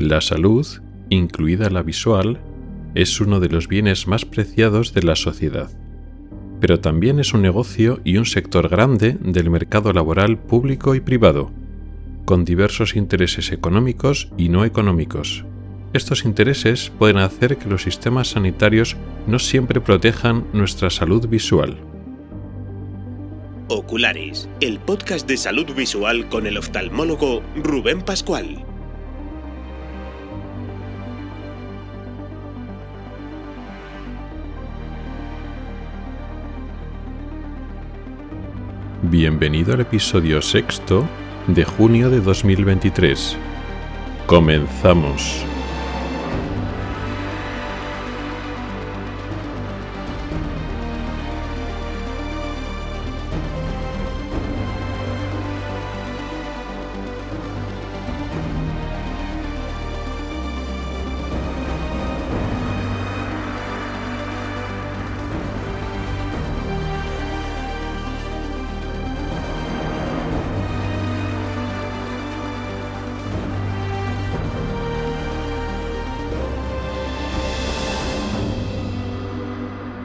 La salud, incluida la visual, es uno de los bienes más preciados de la sociedad, pero también es un negocio y un sector grande del mercado laboral público y privado, con diversos intereses económicos y no económicos. Estos intereses pueden hacer que los sistemas sanitarios no siempre protejan nuestra salud visual. Oculares, el podcast de salud visual con el oftalmólogo Rubén Pascual. Bienvenido al episodio sexto de junio de 2023. Comenzamos.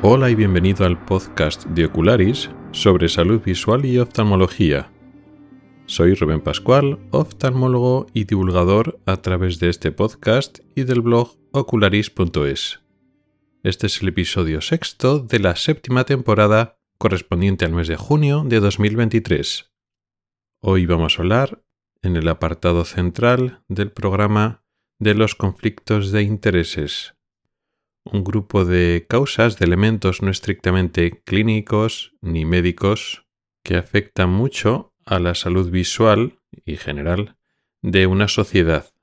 Hola y bienvenido al podcast de Ocularis sobre salud visual y oftalmología. Soy Rubén Pascual, oftalmólogo y divulgador a través de este podcast y del blog ocularis.es. Este es el episodio sexto de la séptima temporada correspondiente al mes de junio de 2023. Hoy vamos a hablar, en el apartado central del programa, de los conflictos de intereses un grupo de causas, de elementos no estrictamente clínicos ni médicos que afectan mucho a la salud visual y general de una sociedad.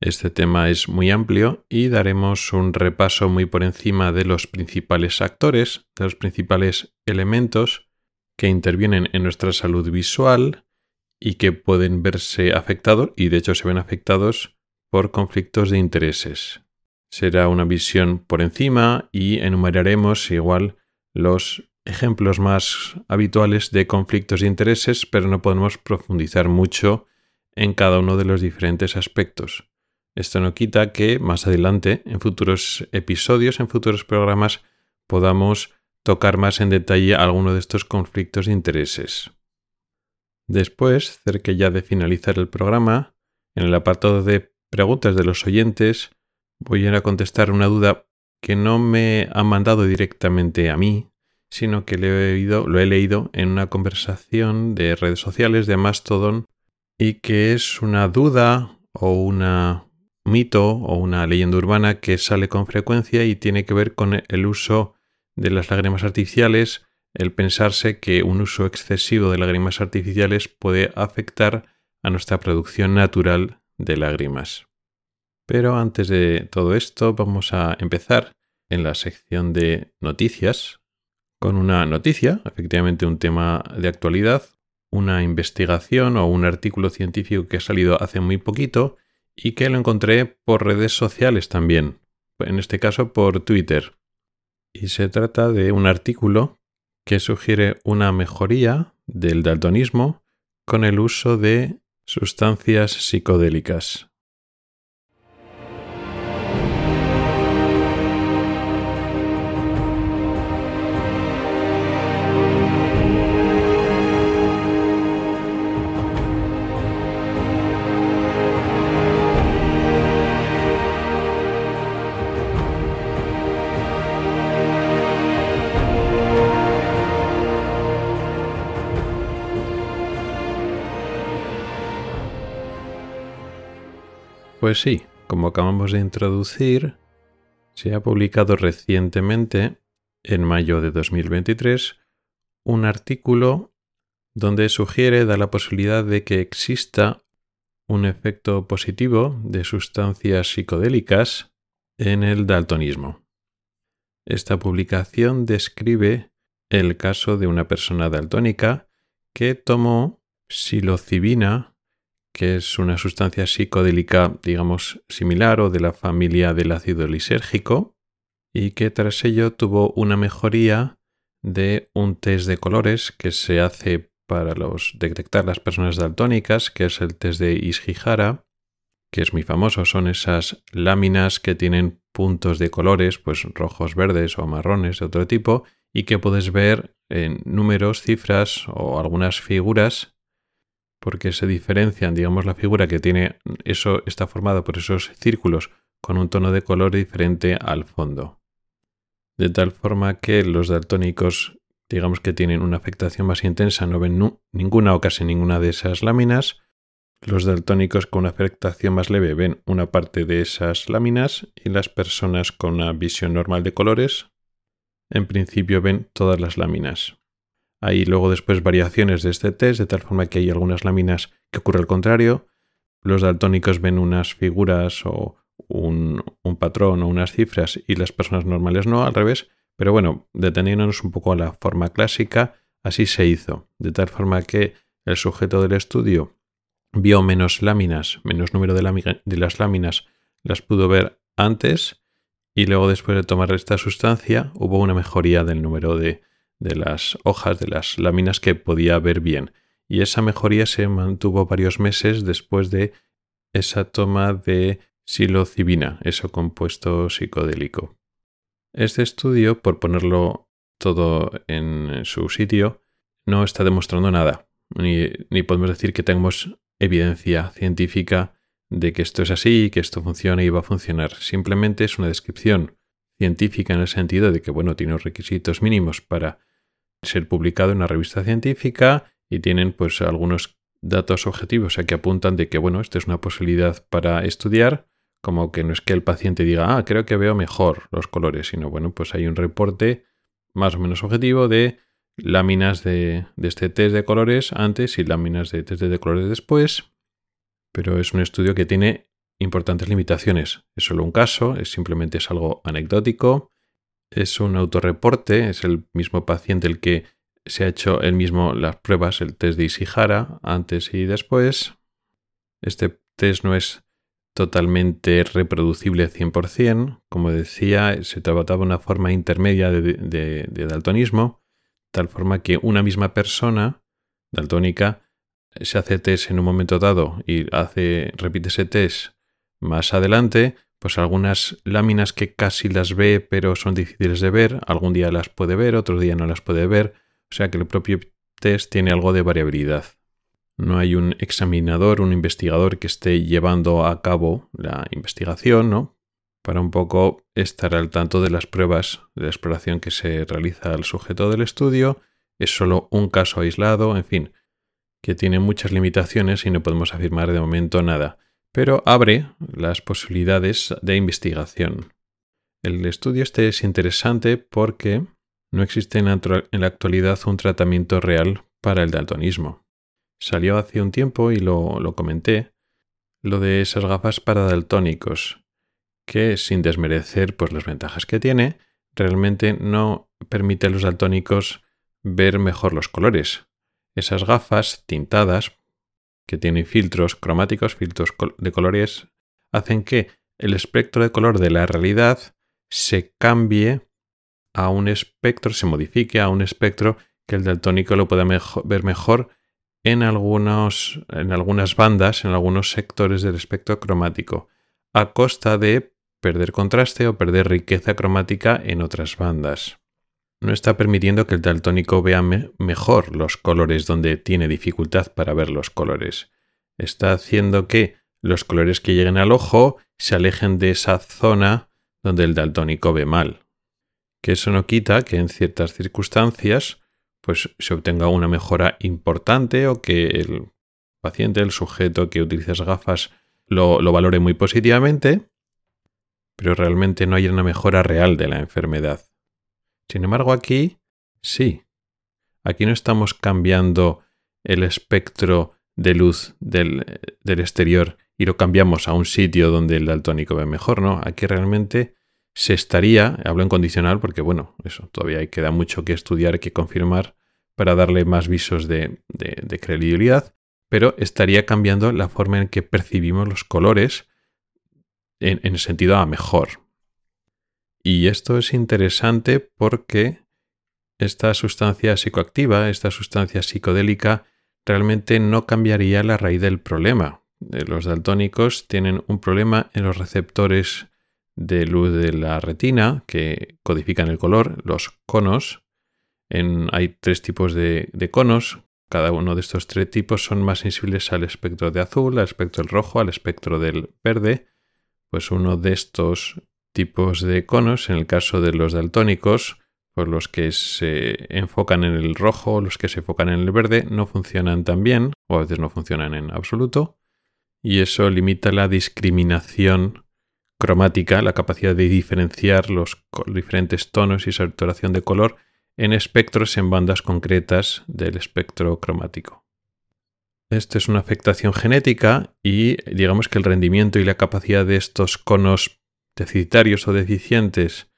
Este tema es muy amplio y daremos un repaso muy por encima de los principales actores, de los principales elementos que intervienen en nuestra salud visual y que pueden verse afectados y de hecho se ven afectados por conflictos de intereses será una visión por encima y enumeraremos igual los ejemplos más habituales de conflictos de intereses, pero no podemos profundizar mucho en cada uno de los diferentes aspectos. Esto no quita que más adelante, en futuros episodios, en futuros programas, podamos tocar más en detalle alguno de estos conflictos de intereses. Después, cerca ya de finalizar el programa, en el apartado de preguntas de los oyentes, voy a contestar una duda que no me ha mandado directamente a mí, sino que lo he leído en una conversación de redes sociales de Mastodon y que es una duda o un mito o una leyenda urbana que sale con frecuencia y tiene que ver con el uso de las lágrimas artificiales, el pensarse que un uso excesivo de lágrimas artificiales puede afectar a nuestra producción natural de lágrimas. Pero antes de todo esto vamos a empezar en la sección de noticias con una noticia, efectivamente un tema de actualidad, una investigación o un artículo científico que ha salido hace muy poquito y que lo encontré por redes sociales también, en este caso por Twitter. Y se trata de un artículo que sugiere una mejoría del daltonismo con el uso de sustancias psicodélicas. Pues sí, como acabamos de introducir, se ha publicado recientemente, en mayo de 2023, un artículo donde sugiere da la posibilidad de que exista un efecto positivo de sustancias psicodélicas en el daltonismo. Esta publicación describe el caso de una persona daltónica que tomó psilocibina que es una sustancia psicodélica, digamos, similar o de la familia del ácido lisérgico, y que tras ello tuvo una mejoría de un test de colores que se hace para los, detectar las personas daltónicas, que es el test de Ishihara, que es muy famoso, son esas láminas que tienen puntos de colores, pues rojos, verdes o marrones de otro tipo, y que puedes ver en números, cifras o algunas figuras, porque se diferencian, digamos, la figura que tiene eso está formada por esos círculos con un tono de color diferente al fondo. De tal forma que los daltónicos, digamos que tienen una afectación más intensa, no ven ninguna o casi ninguna de esas láminas, los daltónicos con una afectación más leve ven una parte de esas láminas y las personas con una visión normal de colores en principio ven todas las láminas. Hay luego después variaciones de este test, de tal forma que hay algunas láminas que ocurre al contrario. Los daltónicos ven unas figuras o un, patrón o unas cifras y las personas normales no, al revés. Pero bueno, deteniéndonos un poco a la forma clásica, así se hizo. De tal forma que el sujeto del estudio vio menos láminas, menos número de, de las láminas, las pudo ver antes y luego después de tomar esta sustancia hubo una mejoría del número de, de las hojas, de las láminas que podía ver bien. Y esa mejoría se mantuvo varios meses después de esa toma de psilocibina, ese compuesto psicodélico. Este estudio, por ponerlo todo en su sitio, no está demostrando nada, ni, ni podemos decir que tengamos evidencia científica de que esto es así, que esto funciona y va a funcionar. Simplemente es una descripción científica en el sentido de que, bueno, tiene requisitos mínimos para ser publicado en una revista científica y tienen pues algunos datos objetivos que apuntan de que, bueno, esta es una posibilidad para estudiar, como que no es que el paciente diga, ah, creo que veo mejor los colores, sino, bueno, pues hay un reporte más o menos objetivo de láminas de, este test de colores antes y láminas de test de colores después, pero es un estudio que tiene importantes limitaciones. Es solo un caso, es simplemente es algo anecdótico, es un autorreporte, es el mismo paciente el que se ha hecho el mismo las pruebas, el test de Ishihara, antes y después. Este test no es totalmente reproducible 100%, como decía, se trataba de una forma intermedia de daltonismo, tal forma que una misma persona daltónica se hace test en un momento dado y hace, repite ese test más adelante, pues algunas láminas que casi las ve pero son difíciles de ver, algún día las puede ver, otro día no las puede ver, o sea que el propio test tiene algo de variabilidad. No hay un examinador, un investigador que esté llevando a cabo la investigación, ¿no? para un poco estar al tanto de las pruebas de exploración que se realiza al sujeto del estudio. Es solo un caso aislado, en fin, que tiene muchas limitaciones y no podemos afirmar de momento nada, pero abre las posibilidades de investigación. El estudio este es interesante porque no existe en la actualidad un tratamiento real para el daltonismo. Salió hace un tiempo y lo, lo comenté, lo de esas gafas para daltónicos, que sin desmerecer pues, las ventajas que tiene, realmente no permite a los daltónicos ver mejor los colores. Esas gafas tintadas, que tienen filtros cromáticos, filtros de colores, hacen que el espectro de color de la realidad se cambie a un espectro, se modifique a un espectro que el daltónico lo pueda ver mejor en, algunos, en algunas bandas, en algunos sectores del espectro cromático, a costa de perder contraste o perder riqueza cromática en otras bandas. No está permitiendo que el daltónico vea mejor los colores donde tiene dificultad para ver los colores. Está haciendo que los colores que lleguen al ojo se alejen de esa zona donde el daltónico ve mal. Que eso no quita que en ciertas circunstancias pues se obtenga una mejora importante o que el paciente, el sujeto que utiliza esas gafas lo, lo valore muy positivamente, pero realmente no hay una mejora real de la enfermedad. Sin embargo, aquí sí. Aquí no estamos cambiando el espectro de luz del, exterior y lo cambiamos a un sitio donde el daltónico ve mejor, ¿no? Aquí realmente se estaría, hablo en condicional porque, bueno, eso todavía queda mucho que estudiar, que confirmar para darle más visos de, de credibilidad, pero estaría cambiando la forma en que percibimos los colores en, el sentido a mejor. Y esto es interesante porque esta sustancia psicoactiva, esta sustancia psicodélica, realmente no cambiaría la raíz del problema. los daltónicos tienen un problema en los receptores de luz de la retina que codifican el color, los conos. hay tres tipos de, conos. Cada uno de estos tres tipos son más sensibles al espectro de azul, al espectro del rojo, al espectro del verde. Pues uno de estos tipos de conos, en el caso de los daltónicos, pues los que se enfocan en el rojo, los que se enfocan en el verde, no funcionan tan bien, o a veces no funcionan en absoluto, y eso limita la discriminación cromática, la capacidad de diferenciar los diferentes tonos y saturación de color en espectros en bandas concretas del espectro cromático. Esto es una afectación genética y digamos que el rendimiento y la capacidad de estos conos deficitarios o deficientes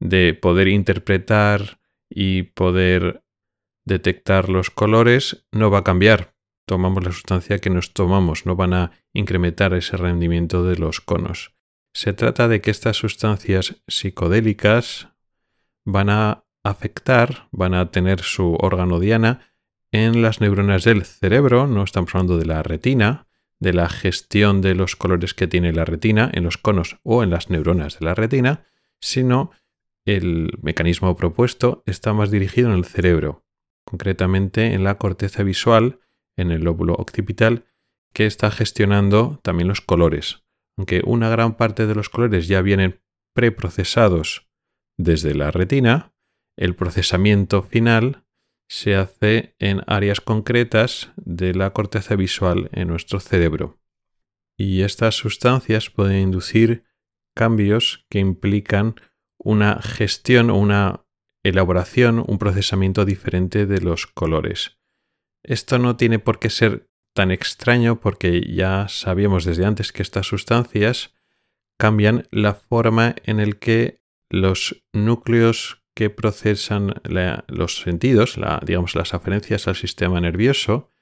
de poder interpretar y poder detectar los colores no va a cambiar. Tomamos la sustancia que nos tomamos, no van a incrementar ese rendimiento de los conos. Se trata de que estas sustancias psicodélicas van a afectar, van a tener su órgano diana en las neuronas del cerebro, no estamos hablando de la retina, de la gestión de los colores que tiene la retina en los conos o en las neuronas de la retina, sino el mecanismo propuesto está más dirigido en el cerebro, concretamente en la corteza visual, en el lóbulo occipital, que está gestionando también los colores. Aunque una gran parte de los colores ya vienen preprocesados desde la retina, el procesamiento final se hace en áreas concretas de la corteza visual en nuestro cerebro. Y estas sustancias pueden inducir cambios que implican una gestión o una elaboración, un procesamiento diferente de los colores. Esto no tiene por qué ser tan extraño porque ya sabíamos desde antes que estas sustancias cambian la forma en el que los núcleos que procesan los sentidos, digamos las aferencias al sistema nervioso,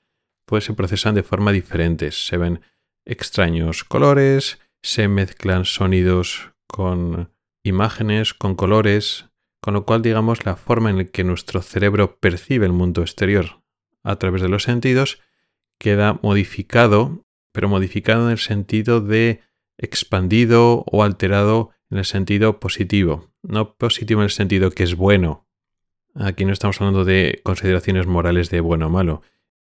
pues se procesan de forma diferente. Se ven extraños colores, se mezclan sonidos con imágenes, con colores, con lo cual digamos la forma en la que nuestro cerebro percibe el mundo exterior a través de los sentidos queda modificado, pero modificado en el sentido de expandido o alterado en el sentido positivo. No positivo en el sentido que es bueno. Aquí no estamos hablando de consideraciones morales de bueno o malo.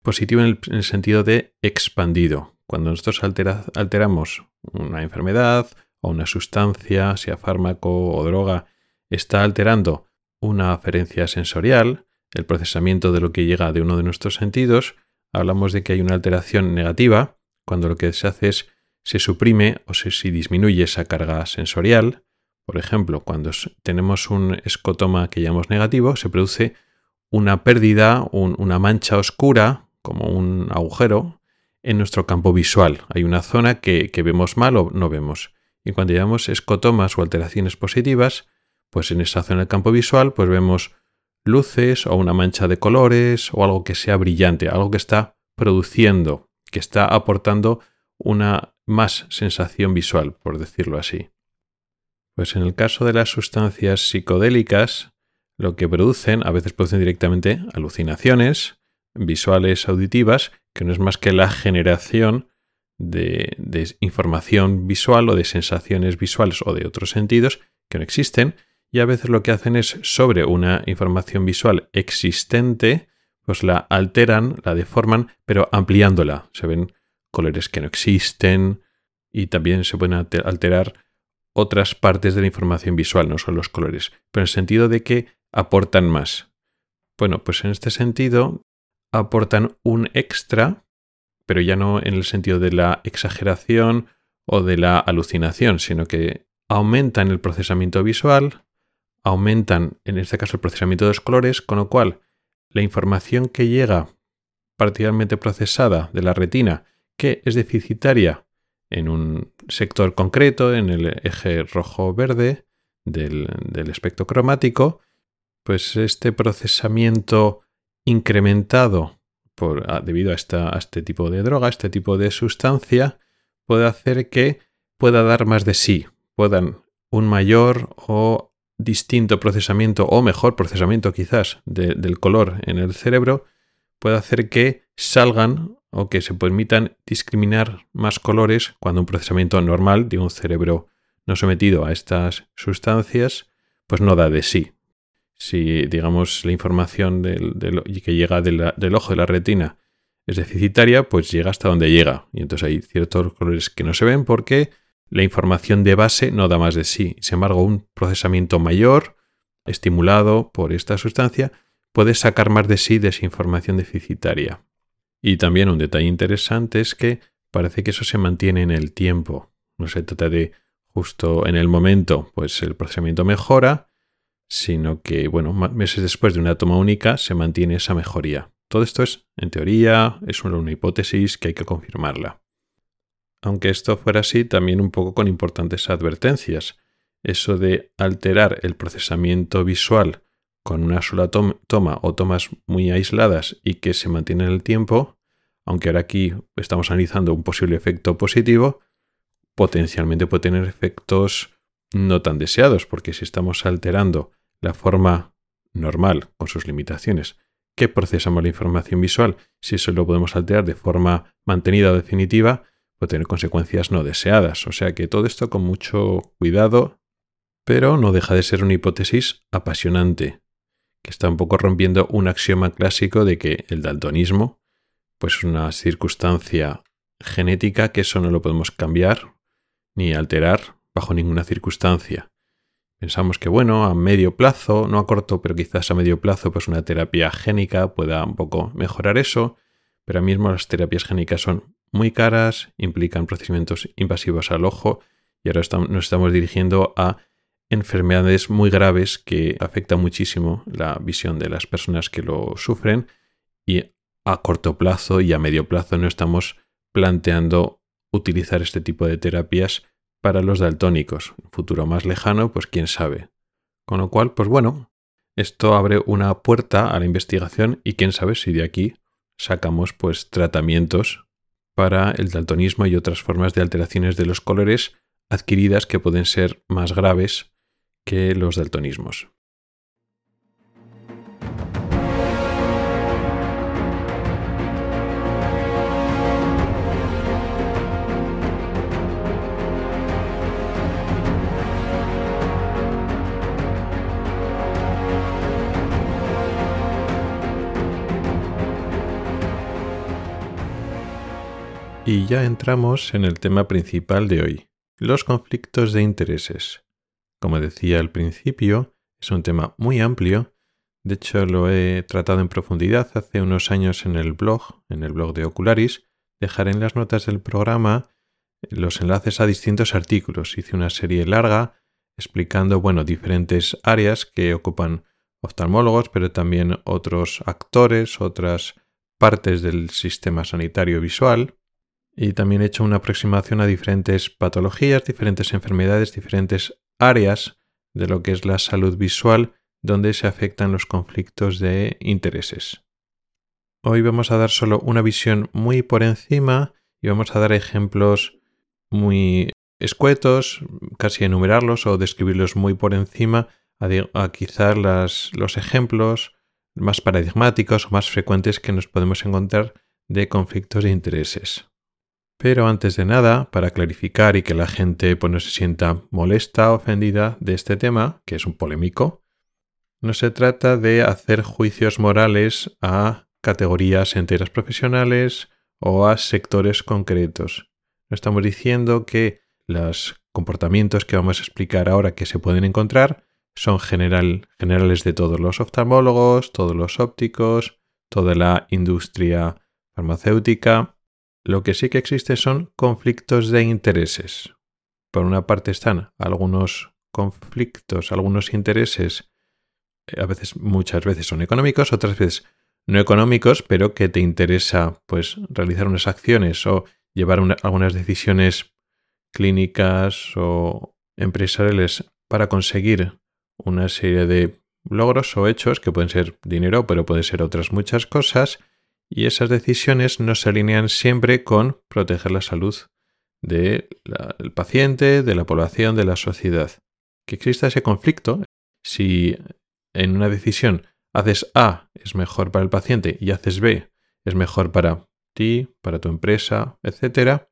Positivo en el, sentido de expandido. Cuando nosotros alteramos una enfermedad o una sustancia, sea fármaco o droga, está alterando una aferencia sensorial, el procesamiento de lo que llega de uno de nuestros sentidos, hablamos de que hay una alteración negativa, cuando lo que se hace es se suprime o se, disminuye esa carga sensorial. Por ejemplo, cuando tenemos un escotoma que llamamos negativo, se produce una pérdida, una mancha oscura, como un agujero, en nuestro campo visual. Hay una zona que, vemos mal o no vemos. Y cuando llamamos escotomas o alteraciones positivas, pues en esa zona del campo visual, pues vemos luces o una mancha de colores o algo que sea brillante, algo que está produciendo, que está aportando una más sensación visual, por decirlo así. Pues en el caso de las sustancias psicodélicas, lo que producen, a veces producen directamente alucinaciones visuales, auditivas, que no es más que la generación de, información visual o de sensaciones visuales o de otros sentidos que no existen, y a veces lo que hacen es sobre una información visual existente, pues la alteran, la deforman, pero ampliándola. Se ven colores que no existen y también se pueden alterar otras partes de la información visual, no solo los colores, pero en el sentido de que aportan más. Bueno, pues en este sentido aportan un extra, pero ya no en el sentido de la exageración o de la alucinación, sino que aumentan el procesamiento visual, aumentan, en este caso, el procesamiento de los colores, con lo cual la información que llega particularmente procesada de la retina, que es deficitaria en un sector concreto, en el eje rojo-verde del, espectro cromático, pues este procesamiento incrementado por, debido a, a este tipo de droga, este tipo de sustancia, puede hacer que pueda dar más de sí, puedan un mayor o distinto procesamiento o mejor procesamiento quizás del color en el cerebro puede hacer que salgan o que se permitan discriminar más colores cuando un procesamiento normal de un cerebro no sometido a estas sustancias pues no da de sí. Si digamos la información que llega del ojo de la retina es deficitaria, pues llega hasta donde llega. Y entonces hay ciertos colores que no se ven porque la información de base no da más de sí. Sin embargo, un procesamiento mayor, estimulado por esta sustancia, puede sacar más de sí de esa información deficitaria. Y también un detalle interesante es que parece que eso se mantiene en el tiempo. No se trata de justo en el momento, pues el procesamiento mejora, sino que, bueno, meses después de una toma única se mantiene esa mejoría. Todo esto es, en teoría, es una hipótesis que hay que confirmarla. Aunque esto fuera así, también un poco con importantes advertencias. Eso de alterar el procesamiento visual con una sola toma o tomas muy aisladas y que se mantiene en el tiempo, aunque ahora aquí estamos analizando un posible efecto positivo, potencialmente puede tener efectos no tan deseados, porque si estamos alterando la forma normal con sus limitaciones que procesamos la información visual, si eso lo podemos alterar de forma mantenida o definitiva, puede tener consecuencias no deseadas. O sea que todo esto con mucho cuidado, pero no deja de ser una hipótesis apasionante, que está un poco rompiendo un axioma clásico de que el daltonismo, pues es una circunstancia genética que eso no lo podemos cambiar ni alterar bajo ninguna circunstancia. Pensamos que, bueno, a medio plazo, no a corto, pero quizás a medio plazo, pues una terapia génica pueda un poco mejorar eso, pero ahora mismo las terapias génicas son muy caras, implican procedimientos invasivos al ojo y ahora nos estamos dirigiendo a enfermedades muy graves que afectan muchísimo la visión de las personas que lo sufren y a corto plazo y a medio plazo no estamos planteando utilizar este tipo de terapias para los daltónicos. Futuro más lejano, pues quién sabe. Con lo cual, pues bueno, esto abre una puerta a la investigación y quién sabe si de aquí sacamos pues tratamientos para el daltonismo y otras formas de alteraciones de los colores adquiridas que pueden ser más graves que los daltonismos. Y ya entramos en el tema principal de hoy, los conflictos de intereses. Como decía al principio, es un tema muy amplio, de hecho lo he tratado en profundidad hace unos años en el blog, en el blog de Ocularis, dejaré en las notas del programa los enlaces a distintos artículos. Hice una serie larga explicando, bueno, diferentes áreas que ocupan oftalmólogos, pero también otros actores, otras partes del sistema sanitario visual. Y también he hecho una aproximación a diferentes patologías, diferentes enfermedades, diferentes áreas de lo que es la salud visual donde se afectan los conflictos de intereses. Hoy vamos a dar solo una visión muy por encima y vamos a dar ejemplos muy escuetos, casi enumerarlos o describirlos muy por encima, a, quizás los ejemplos más paradigmáticos o más frecuentes que nos podemos encontrar de conflictos de intereses. Pero antes de nada, para clarificar y que la gente pues, no se sienta molesta o ofendida de este tema, que es un polémico, no se trata de hacer juicios morales a categorías enteras profesionales o a sectores concretos. No estamos diciendo que los comportamientos que vamos a explicar ahora que se pueden encontrar son general, generales de todos los oftalmólogos, todos los ópticos, toda la industria farmacéutica lo que sí que existe son conflictos de intereses. Por una parte están algunos conflictos, algunos intereses, eh, a veces, muchas veces son económicos, otras veces no económicos, pero que te interesa pues realizar unas acciones o llevar algunas decisiones clínicas o empresariales para conseguir una serie de logros o hechos que pueden ser dinero, pero pueden ser otras muchas cosas y esas decisiones no se alinean siempre con proteger la salud del paciente, de la población, de la sociedad. Que exista ese conflicto, si en una decisión haces A es mejor para el paciente y haces B es mejor para ti, para tu empresa, etc.,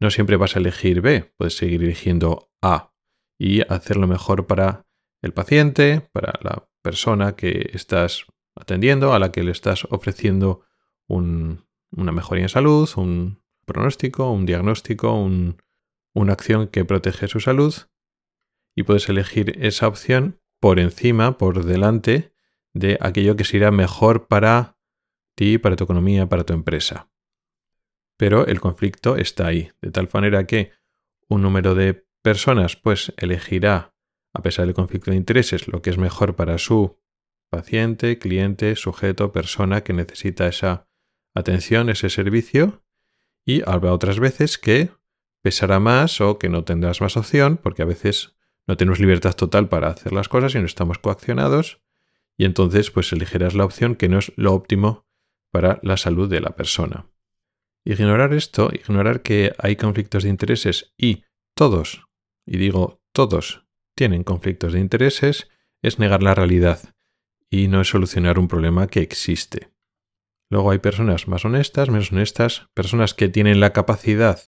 no siempre vas a elegir B, puedes seguir eligiendo A y hacer lo mejor para el paciente, para la persona que estás atendiendo, a la que le estás ofreciendo una mejoría en salud, un pronóstico, un diagnóstico, una acción que protege su salud. Y puedes elegir esa opción por encima, por delante de aquello que será mejor para ti, para tu economía, para tu empresa. Pero el conflicto está ahí, de tal manera que un número de personas pues elegirá, a pesar del conflicto de intereses, lo que es mejor para su paciente, cliente, sujeto, persona que necesita esa atención, ese servicio, y habrá otras veces que pesará más o que no tendrás más opción, porque a veces no tenemos libertad total para hacer las cosas y no estamos coaccionados, y entonces pues elegirás la opción que no es lo óptimo para la salud de la persona. Ignorar esto, ignorar que hay conflictos de intereses y todos, y digo todos, tienen conflictos de intereses, es negar la realidad y no es solucionar un problema que existe. Luego hay personas más honestas, menos honestas, personas que tienen la capacidad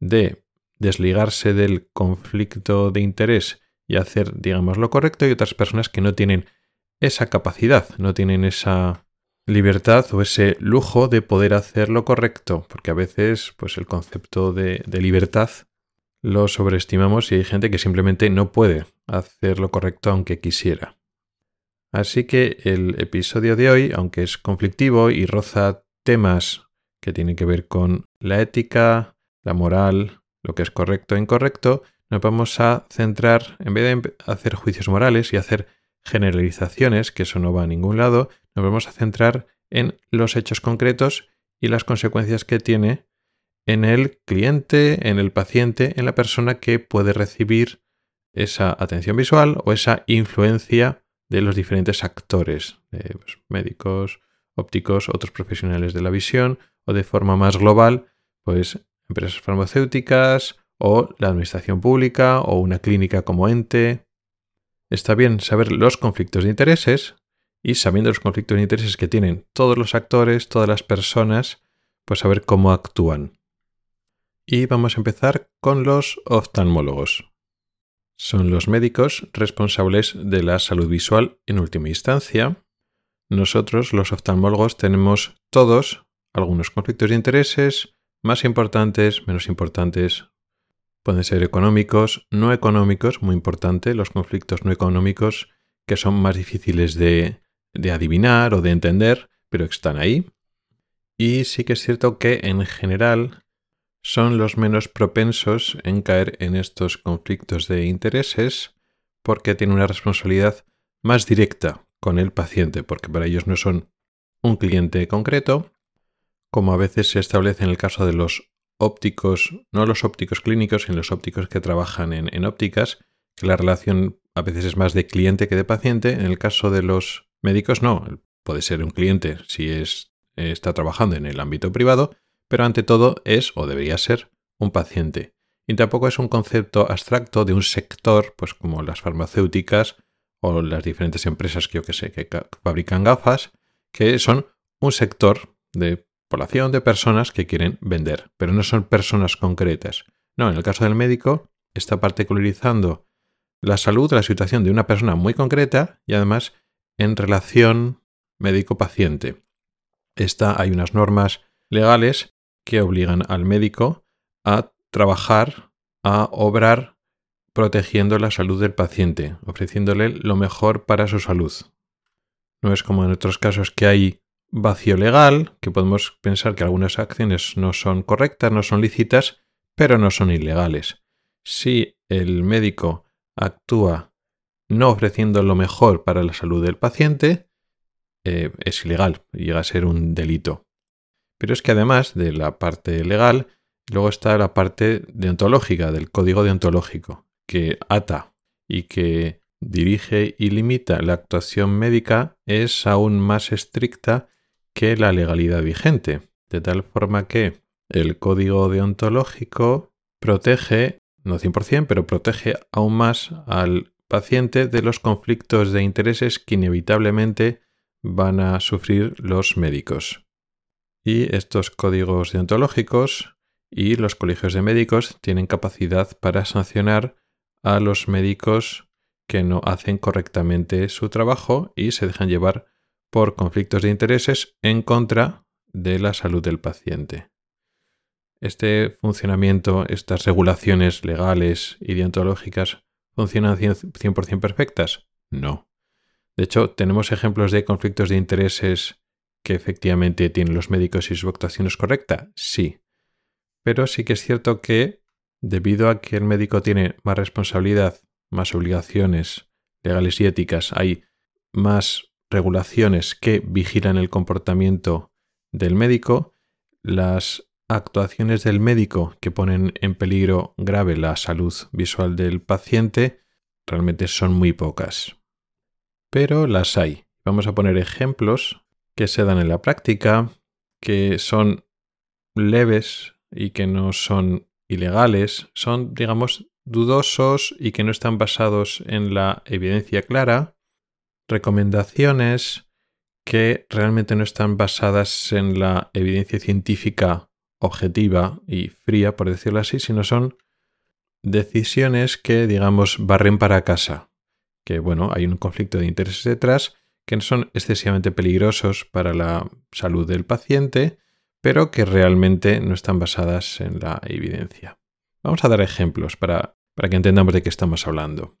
de desligarse del conflicto de interés y hacer, digamos, lo correcto, y otras personas que no tienen esa capacidad, no tienen esa libertad o ese lujo de poder hacer lo correcto, porque a veces pues el concepto de, de libertad lo sobreestimamos y hay gente que simplemente no puede hacer lo correcto aunque quisiera. Así que el episodio de hoy, aunque es conflictivo y roza temas que tienen que ver con la ética, la moral, lo que es correcto e incorrecto, nos vamos a centrar, en vez de hacer juicios morales y hacer generalizaciones, que eso no va a ningún lado, nos vamos a centrar en los hechos concretos y las consecuencias que tiene en el cliente, en el paciente, en la persona que puede recibir esa atención visual o esa influencia de los diferentes actores, pues, médicos, ópticos, otros profesionales de la visión o de forma más global, pues empresas farmacéuticas o la administración pública o una clínica como ente. Está bien saber los conflictos de intereses, y sabiendo los conflictos de intereses que tienen todos los actores, todas las personas, pues saber cómo actúan. Y vamos a empezar con los oftalmólogos. Son los médicos responsables de la salud visual en última instancia. Nosotros, los oftalmólogos, tenemos todos algunos conflictos de intereses, más importantes, menos importantes. Pueden ser económicos, no económicos, muy importante, los conflictos no económicos que son más difíciles de, de adivinar o de entender, pero están ahí. Y sí que es cierto que en general son los menos propensos en caer en estos conflictos de intereses porque tienen una responsabilidad más directa con el paciente, porque para ellos no son un cliente concreto, como a veces se establece en el caso de los ópticos, no los ópticos clínicos, sino los ópticos que trabajan en, en ópticas, que la relación a veces es más de cliente que de paciente. En el caso de los Médicos no, puede ser un cliente si es, está trabajando en el ámbito privado, pero ante todo es o debería ser un paciente. Y tampoco es un concepto abstracto de un sector, pues como las farmacéuticas o las diferentes empresas que yo que sé, que fabrican gafas, que son un sector de población de personas que quieren vender, pero no son personas concretas. No, en el caso del médico está particularizando la salud, la situación de una persona muy concreta y además en relación médico-paciente. Hay unas normas legales que obligan al médico a trabajar, a obrar protegiendo la salud del paciente, ofreciéndole lo mejor para su salud. No es como en otros casos que hay vacío legal, que podemos pensar que algunas acciones no son correctas, no son lícitas, pero no son ilegales. Si el médico actúa no ofreciendo lo mejor para la salud del paciente, eh, es ilegal, llega a ser un delito. Pero es que además de la parte legal, luego está la parte deontológica, del código deontológico, que ata y que dirige y limita la actuación médica es aún más estricta que la legalidad vigente, de tal forma que el código deontológico protege, no 100%, pero protege aún más al paciente de los conflictos de intereses que inevitablemente van a sufrir los médicos. Y estos códigos deontológicos y los colegios de médicos tienen capacidad para sancionar a los médicos que no hacen correctamente su trabajo y se dejan llevar por conflictos de intereses en contra de la salud del paciente. Este funcionamiento, estas regulaciones legales y deontológicas, ¿funcionan 100% perfectas? No. De hecho, tenemos ejemplos de conflictos de intereses que efectivamente tienen los médicos y su actuación es correcta. Sí. Pero sí que es cierto que, debido a que el médico tiene más responsabilidad, más obligaciones legales y éticas, hay más regulaciones que vigilan el comportamiento del médico, las actuaciones del médico que ponen en peligro grave la salud visual del paciente realmente son muy pocas. Pero las hay. Vamos a poner ejemplos que se dan en la práctica, que son leves y que no son ilegales, son, digamos, dudosos y que no están basados en la evidencia clara, recomendaciones que realmente no están basadas en la evidencia científica objetiva y fría, por decirlo así, sino son decisiones que, digamos, barren para casa, que, bueno, hay un conflicto de intereses detrás, que son excesivamente peligrosos para la salud del paciente, pero que realmente no están basadas en la evidencia. Vamos a dar ejemplos para, para que entendamos de qué estamos hablando.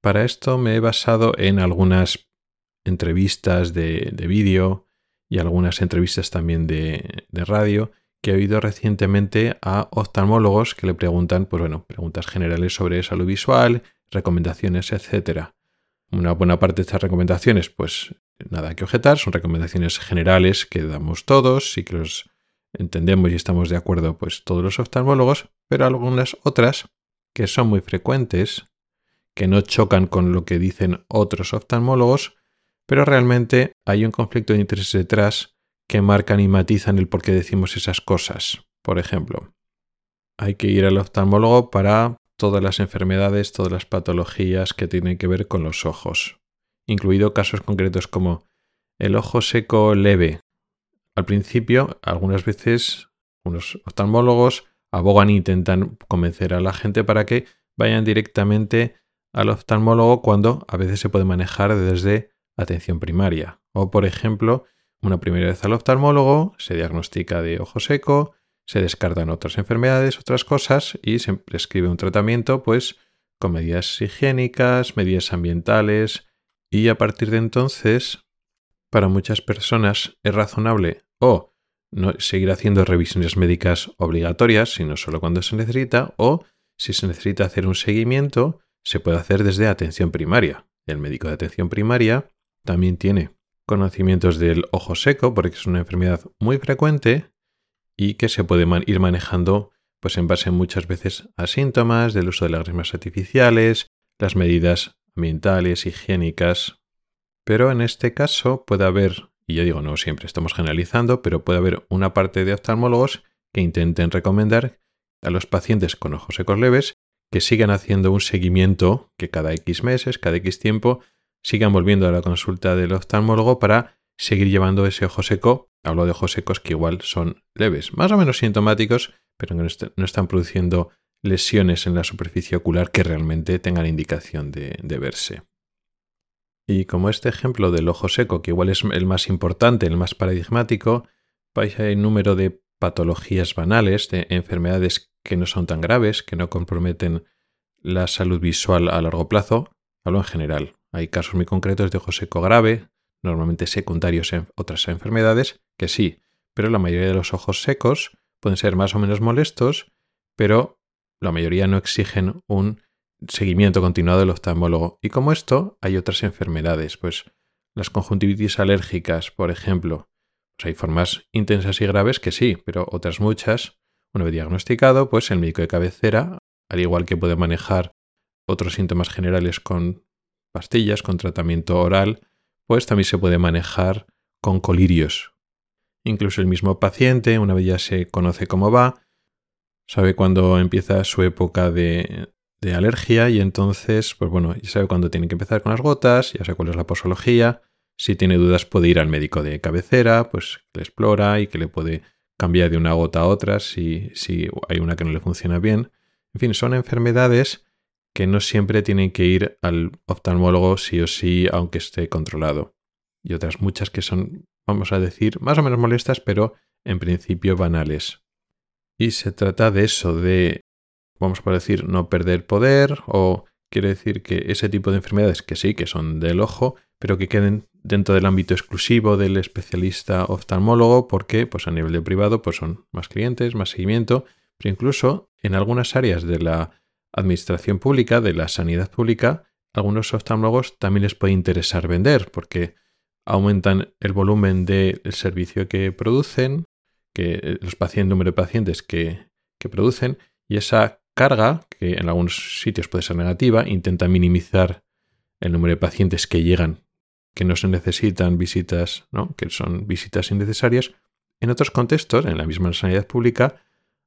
Para esto me he basado en algunas entrevistas de, vídeo y algunas entrevistas también de, de, radio que he oído recientemente a oftalmólogos que le preguntan, pues bueno, preguntas generales sobre salud visual, recomendaciones, etc. Una buena parte de estas recomendaciones, pues nada que objetar, son recomendaciones generales que damos todos y que los entendemos y estamos de acuerdo pues todos los oftalmólogos, pero algunas otras que son muy frecuentes, que no chocan con lo que dicen otros oftalmólogos, pero realmente hay un conflicto de intereses detrás que marcan y matizan el por qué decimos esas cosas. Por ejemplo, hay que ir al oftalmólogo para todas las enfermedades, todas las patologías que tienen que ver con los ojos, incluido casos concretos como el ojo seco leve, al principio, algunas veces, unos oftalmólogos abogan e intentan convencer a la gente para que vayan directamente al oftalmólogo cuando a veces se puede manejar desde atención primaria. O, por ejemplo, una primera vez al oftalmólogo, se diagnostica de ojo seco, se descartan otras enfermedades, otras cosas y se prescribe un tratamiento, pues, con medidas higiénicas, medidas ambientales y a partir de entonces para muchas personas es razonable o no seguir haciendo revisiones médicas obligatorias, sino solo cuando se necesita, o si se necesita hacer un seguimiento, se puede hacer desde atención primaria. El médico de atención primaria también tiene conocimientos del ojo seco, porque es una enfermedad muy frecuente y que se puede ir manejando pues en base muchas veces a síntomas del uso de lágrimas artificiales, las medidas ambientales, higiénicas pero en este caso puede haber, y yo digo no siempre estamos generalizando, pero puede haber una parte de oftalmólogos que intenten recomendar a los pacientes con ojos secos leves que sigan haciendo un seguimiento que cada X meses, cada X tiempo, sigan volviendo a la consulta del oftalmólogo para seguir llevando ese ojo seco. Hablo de ojos secos que igual son leves, más o menos sintomáticos, pero que no, están produciendo lesiones en la superficie ocular que realmente tengan indicación de verse. Y como este ejemplo del ojo seco, que igual es el más importante, el más paradigmático, vais a número de patologías banales, de enfermedades que no son tan graves, que no comprometen la salud visual a largo plazo, hablo en general. Hay casos muy concretos de ojo seco grave, normalmente secundarios en otras enfermedades, que sí, pero la mayoría de los ojos secos pueden ser más o menos molestos, pero la mayoría no exigen un seguimiento continuado del oftalmólogo. Y como esto, hay otras enfermedades, pues las conjuntivitis alérgicas, por ejemplo. Pues hay formas intensas y graves que sí, pero otras muchas, una vez diagnosticado, pues el médico de cabecera, al igual que puede manejar otros síntomas generales con pastillas, con tratamiento oral, pues también se puede manejar con colirios. Incluso el mismo paciente, una vez ya se conoce cómo va, sabe cuándo empieza su época de, alergia y entonces, pues bueno, ya sabe cuándo tiene que empezar con las gotas, ya sabe cuál es la posología, si tiene dudas puede ir al médico de cabecera, pues le explora y que le puede cambiar de una gota a otra si, si hay una que no le funciona bien. En fin, son enfermedades que no siempre tienen que ir al oftalmólogo sí o sí, aunque esté controlado. Y otras muchas que son, vamos a decir, más o menos molestas, pero en principio banales. Y se trata de eso, de, vamos a decir, no perder poder o quiere decir que ese tipo de enfermedades que sí, que son del ojo, pero que queden dentro del ámbito exclusivo del especialista oftalmólogo porque pues a nivel de privado pues son más clientes, más seguimiento, pero incluso en algunas áreas de la administración pública, de la sanidad pública, algunos oftalmólogos también les puede interesar vender porque aumentan el volumen del servicio que producen, que eh, los pacientes, número de pacientes que, que producen, y esa carga, que en algunos sitios puede ser negativa, intenta minimizar el número de pacientes que llegan, que no se necesitan visitas, ¿no? que son visitas innecesarias. En otros contextos, en la misma sanidad pública,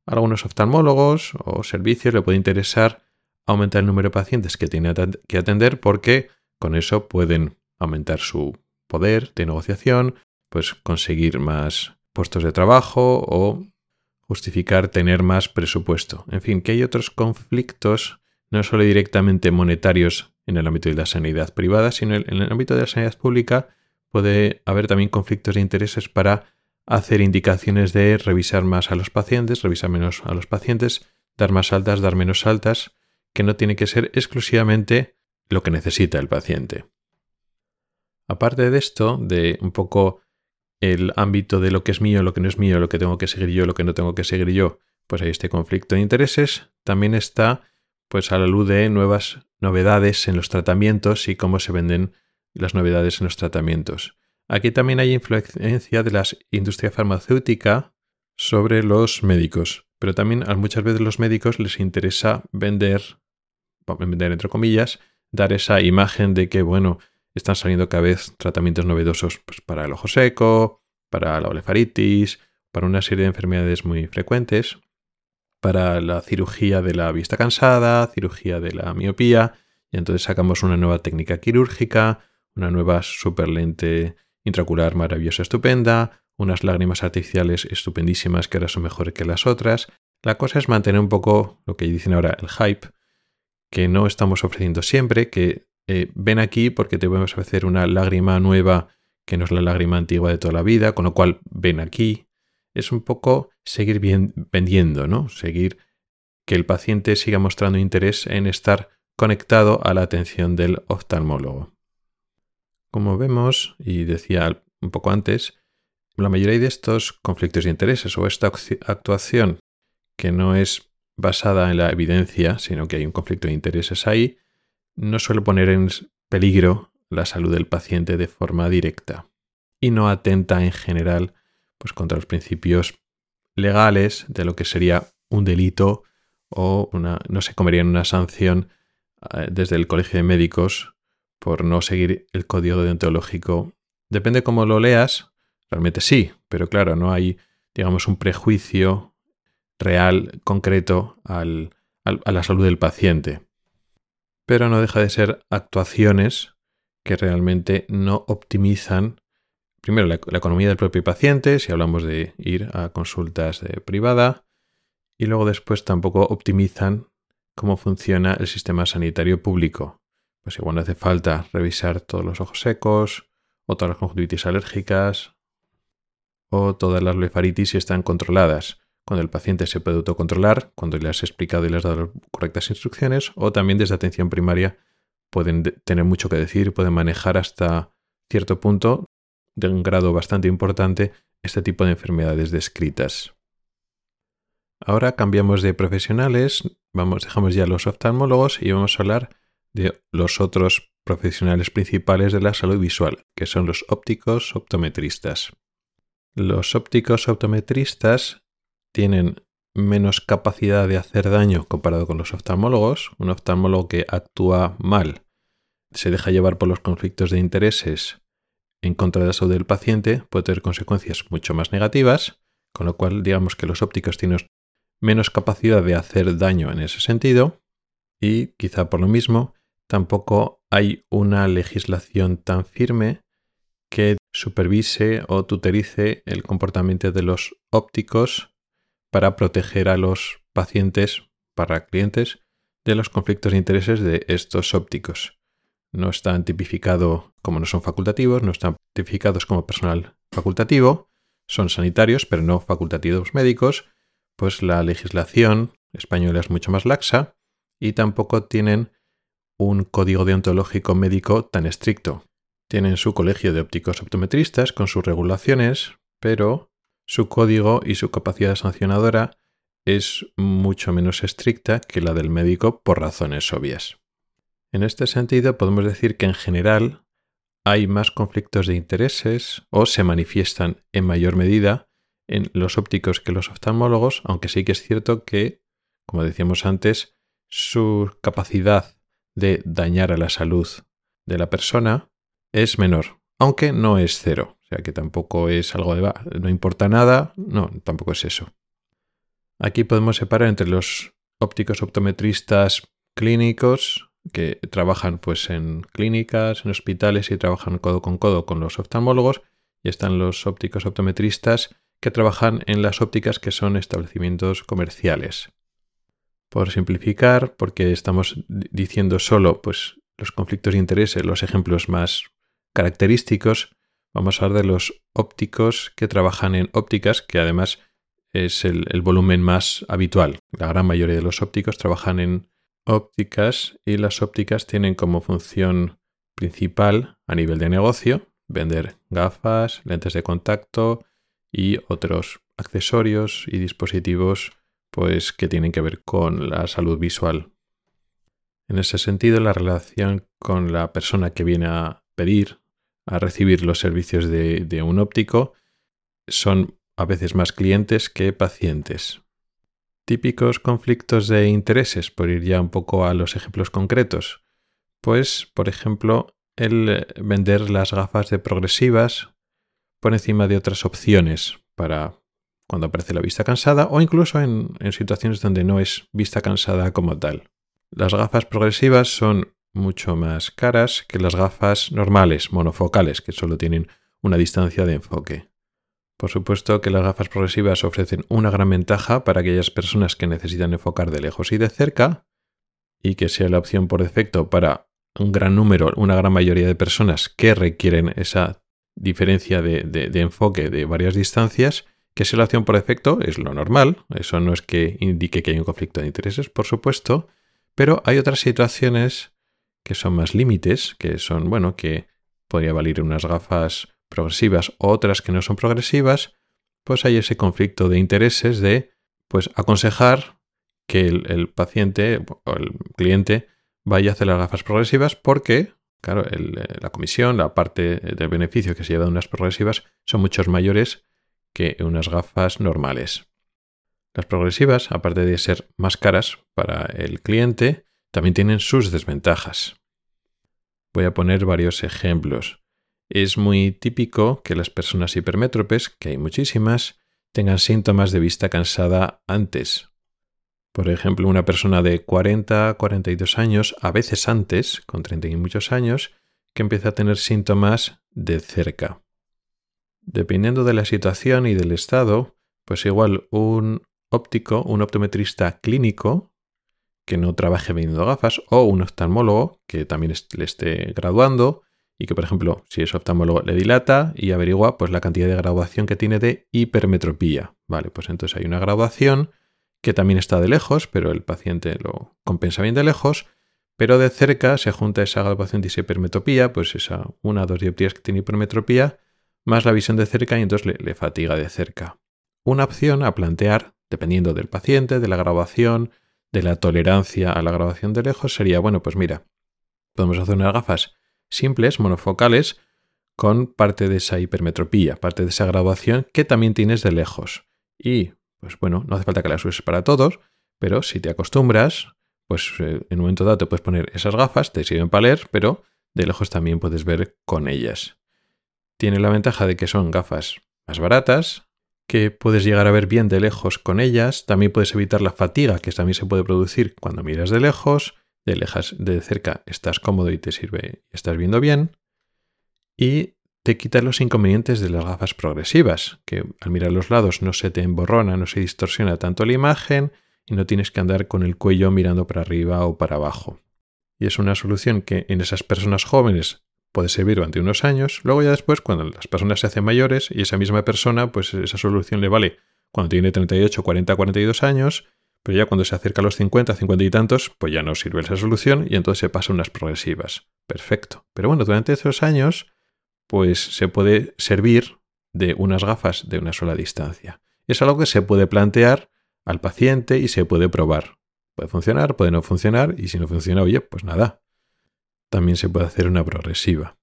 algunos oftalmólogos o servicios le puede interesar aumentar el número de pacientes que tiene que atender porque con eso pueden aumentar su poder de negociación, pues conseguir más puestos de trabajo o justificar tener más presupuesto. En fin, que hay otros conflictos, no solo directamente monetarios en el ámbito de la sanidad privada, sino en el ámbito de la sanidad pública puede haber también conflictos de intereses para hacer indicaciones de revisar más a los pacientes, revisar menos a los pacientes, dar más altas, dar menos altas, que no tiene que ser exclusivamente lo que necesita el paciente. Aparte de esto, de un poco el ámbito de lo que es mío, lo que no es mío, lo que tengo que seguir yo, lo que no tengo que seguir yo, pues hay este conflicto de intereses. También está, pues a la luz de nuevas novedades en los tratamientos y cómo se venden las novedades en los tratamientos. Aquí también hay influencia de la industria farmacéutica sobre los médicos, pero también a muchas veces los médicos les interesa vender, vender entre comillas, dar esa imagen de que, bueno, están saliendo cada vez tratamientos novedosos pues, para el ojo seco, para la blefaritis, para una serie de enfermedades muy frecuentes, para la cirugía de la vista cansada, cirugía de la miopía, y entonces sacamos una nueva técnica quirúrgica, una nueva superlente intraocular maravillosa, estupenda, unas lágrimas artificiales estupendísimas que ahora son mejores que las otras. La cosa es mantener un poco lo que dicen ahora el hype, que no estamos ofreciendo siempre, que eh, ven aquí porque te podemos ofrecer una lágrima nueva que no es la lágrima antigua de toda la vida, con lo cual ven aquí. Es un poco seguir vendiendo, ¿no? Seguir que el paciente siga mostrando interés en estar conectado a la atención del oftalmólogo. Como vemos, y decía un poco antes, la mayoría de estos conflictos de intereses o esta actuación que no es basada en la evidencia, sino que hay un conflicto de intereses ahí, no suele poner en peligro la salud del paciente de forma directa y no atenta en general pues, contra los principios legales de lo que sería un delito o una, no se comería una sanción eh, desde el Colegio de Médicos por no seguir el código deontológico. Depende cómo lo leas, realmente sí, pero claro, no hay, digamos, un prejuicio real, concreto a la salud del paciente. Pero no deja de ser actuaciones que realmente no optimizan, primero, la, economía del propio paciente, si hablamos de ir a consultas de privada, y luego después tampoco optimizan cómo funciona el sistema sanitario público pues igual no hace falta revisar todos los ojos secos, o todas las conjuntivitis alérgicas, o todas las blefaritis si están controladas. Cuando el paciente se puede autocontrolar, cuando le has explicado y le has dado las correctas instrucciones, o también desde atención primaria pueden tener mucho que decir, pueden manejar hasta cierto punto, de un grado bastante importante, este tipo de enfermedades descritas. Ahora cambiamos de profesionales, vamos, dejamos ya los oftalmólogos y vamos a hablar de los otros profesionales principales de la salud visual, que son los ópticos optometristas. Los ópticos optometristas tienen menos capacidad de hacer daño comparado con los oftalmólogos. Un oftalmólogo que actúa mal se deja llevar por los conflictos de intereses en contra de la salud del paciente puede tener consecuencias mucho más negativas, con lo cual digamos que los ópticos tienen menos capacidad de hacer daño en ese sentido y quizá por lo mismo tampoco hay una legislación tan firme que supervise o tutorice el comportamiento de los ópticos para proteger a los pacientes, para clientes, de los conflictos de intereses de estos ópticos. No están tipificados como no son facultativos, no están tipificados como personal facultativo, son sanitarios, pero no facultativos médicos, pues la legislación española es mucho más laxa y tampoco tienen un código deontológico médico tan estricto. Tienen su colegio de ópticos optometristas con sus regulaciones, pero su código y su capacidad sancionadora es mucho menos estricta que la del médico por razones obvias. En este sentido, podemos decir que en general hay más conflictos de intereses o se manifiestan en mayor medida en los ópticos que los oftalmólogos, aunque sí que es cierto que, como decíamos antes, su capacidad de dañar a la salud de la persona es menor, aunque no es cero. O sea que tampoco es algo de no importa nada, no, tampoco es eso. Aquí podemos separar entre los ópticos optometristas clínicos que trabajan pues en clínicas, en hospitales y trabajan codo con codo con los oftalmólogos y están los ópticos optometristas que trabajan en las ópticas que son establecimientos comerciales. Por simplificar, porque estamos diciendo solo pues los conflictos de interés, los ejemplos más característicos, vamos a hablar de los ópticos que trabajan en ópticas, que además es el, el volumen más habitual. La gran mayoría de los ópticos trabajan en ópticas y las ópticas tienen como función principal a nivel de negocio vender gafas, lentes de contacto y otros accesorios y dispositivos pues que tienen que ver con la salud visual. En ese sentido, la relación con la persona que viene a pedir, a recibir los servicios de, un óptico, son a veces más clientes que pacientes. Típicos conflictos de intereses, por ir ya un poco a los ejemplos concretos. Pues, por ejemplo, el vender las gafas de progresivas por encima de otras opciones para cuando aparece la vista cansada o incluso en, situaciones donde no es vista cansada como tal. Las gafas progresivas son mucho más caras que las gafas normales, monofocales, que solo tienen una distancia de enfoque. Por supuesto que las gafas progresivas ofrecen una gran ventaja para aquellas personas que necesitan enfocar de lejos y de cerca, y que sea la opción por defecto para un gran número, una gran mayoría de personas que requieren esa diferencia de, de enfoque de varias distancias, que sea la opción por defecto es lo normal, eso no es que indique que hay un conflicto de intereses, por supuesto, pero hay otras situaciones que son más límites, que son, bueno, que podría valer unas gafas progresivas o otras que no son progresivas, pues hay ese conflicto de intereses de pues aconsejar que el, paciente o el cliente vaya a hacer las gafas progresivas porque, claro, la comisión, la parte del beneficio que se lleva de unas progresivas son muchos mayores que unas gafas normales. Las progresivas, aparte de ser más caras para el cliente, también tienen sus desventajas. Voy a poner varios ejemplos. Es muy típico que las personas hipermétropes, que hay muchísimas, tengan síntomas de vista cansada antes. Por ejemplo, una persona de 40, 42 años, a veces antes, con 30 y muchos años, que empieza a tener síntomas de cerca. Dependiendo de la situación y del estado, pues igual un óptico, un optometrista clínico, que no trabaje vendiendo gafas, o un oftalmólogo, que también le esté graduando, y que, por ejemplo, si es oftalmólogo, le dilata y averigua pues, la cantidad de graduación que tiene de hipermetropía. Vale, pues entonces hay una graduación que también está de lejos, pero el paciente lo compensa bien de lejos, pero de cerca se junta esa graduación de hipermetropía, pues esa una o dos dioptrías que tiene hipermetropía, más la visión de cerca y entonces le, le fatiga de cerca. Una opción a plantear, dependiendo del paciente, de la graduación, de la tolerancia a la graduación de lejos, sería, bueno, pues mira, podemos hacer unas gafas simples, monofocales, con parte de esa hipermetropía, parte de esa graduación que también tienes de lejos. Y, pues bueno, no hace falta que las uses para todos, pero si te acostumbras, pues eh, en un momento dado te puedes poner esas gafas, te sirven para leer, pero de lejos también puedes ver con ellas. Tiene la ventaja de que son gafas más baratas, que puedes llegar a ver bien de lejos con ellas, también puedes evitar la fatiga que también se puede producir cuando miras de lejos, de, lejas, de cerca estás cómodo y te sirve, estás viendo bien. Y te quita los inconvenientes de las gafas progresivas, que al mirar los lados no se te emborrona, no se distorsiona tanto la imagen y no tienes que andar con el cuello mirando para arriba o para abajo. Y es una solución que en esas personas jóvenes puede servir durante unos años, luego ya después cuando las personas se hacen mayores y esa misma persona, pues esa solución le vale cuando tiene 38, 40, 42 años, pero ya cuando se acerca a los 50, 50 y tantos, pues ya no sirve esa solución y entonces se pasa unas progresivas. Perfecto. Pero bueno, durante esos años, pues se puede servir de unas gafas de una sola distancia. Es algo que se puede plantear al paciente y se puede probar. Puede funcionar, puede no funcionar y si no funciona, oye, pues nada, también se puede hacer una progresiva.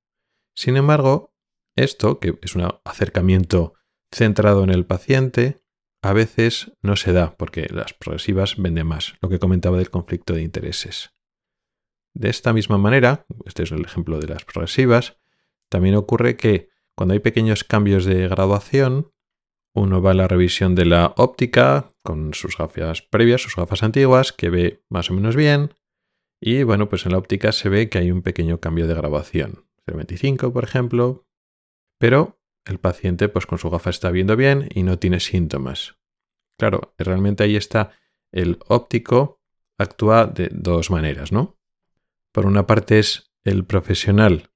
Sin embargo, esto, que es un acercamiento centrado en el paciente, a veces no se da porque las progresivas venden más, lo que comentaba del conflicto de intereses. De esta misma manera, este es el ejemplo de las progresivas, también ocurre que cuando hay pequeños cambios de graduación, uno va a la revisión de la óptica con sus gafas previas, sus gafas antiguas, que ve más o menos bien, y bueno, pues en la óptica se ve que hay un pequeño cambio de grabación. 0,25 por ejemplo. Pero el paciente pues con su gafa está viendo bien y no tiene síntomas. Claro, realmente ahí está el óptico actúa de dos maneras, ¿no? Por una parte es el profesional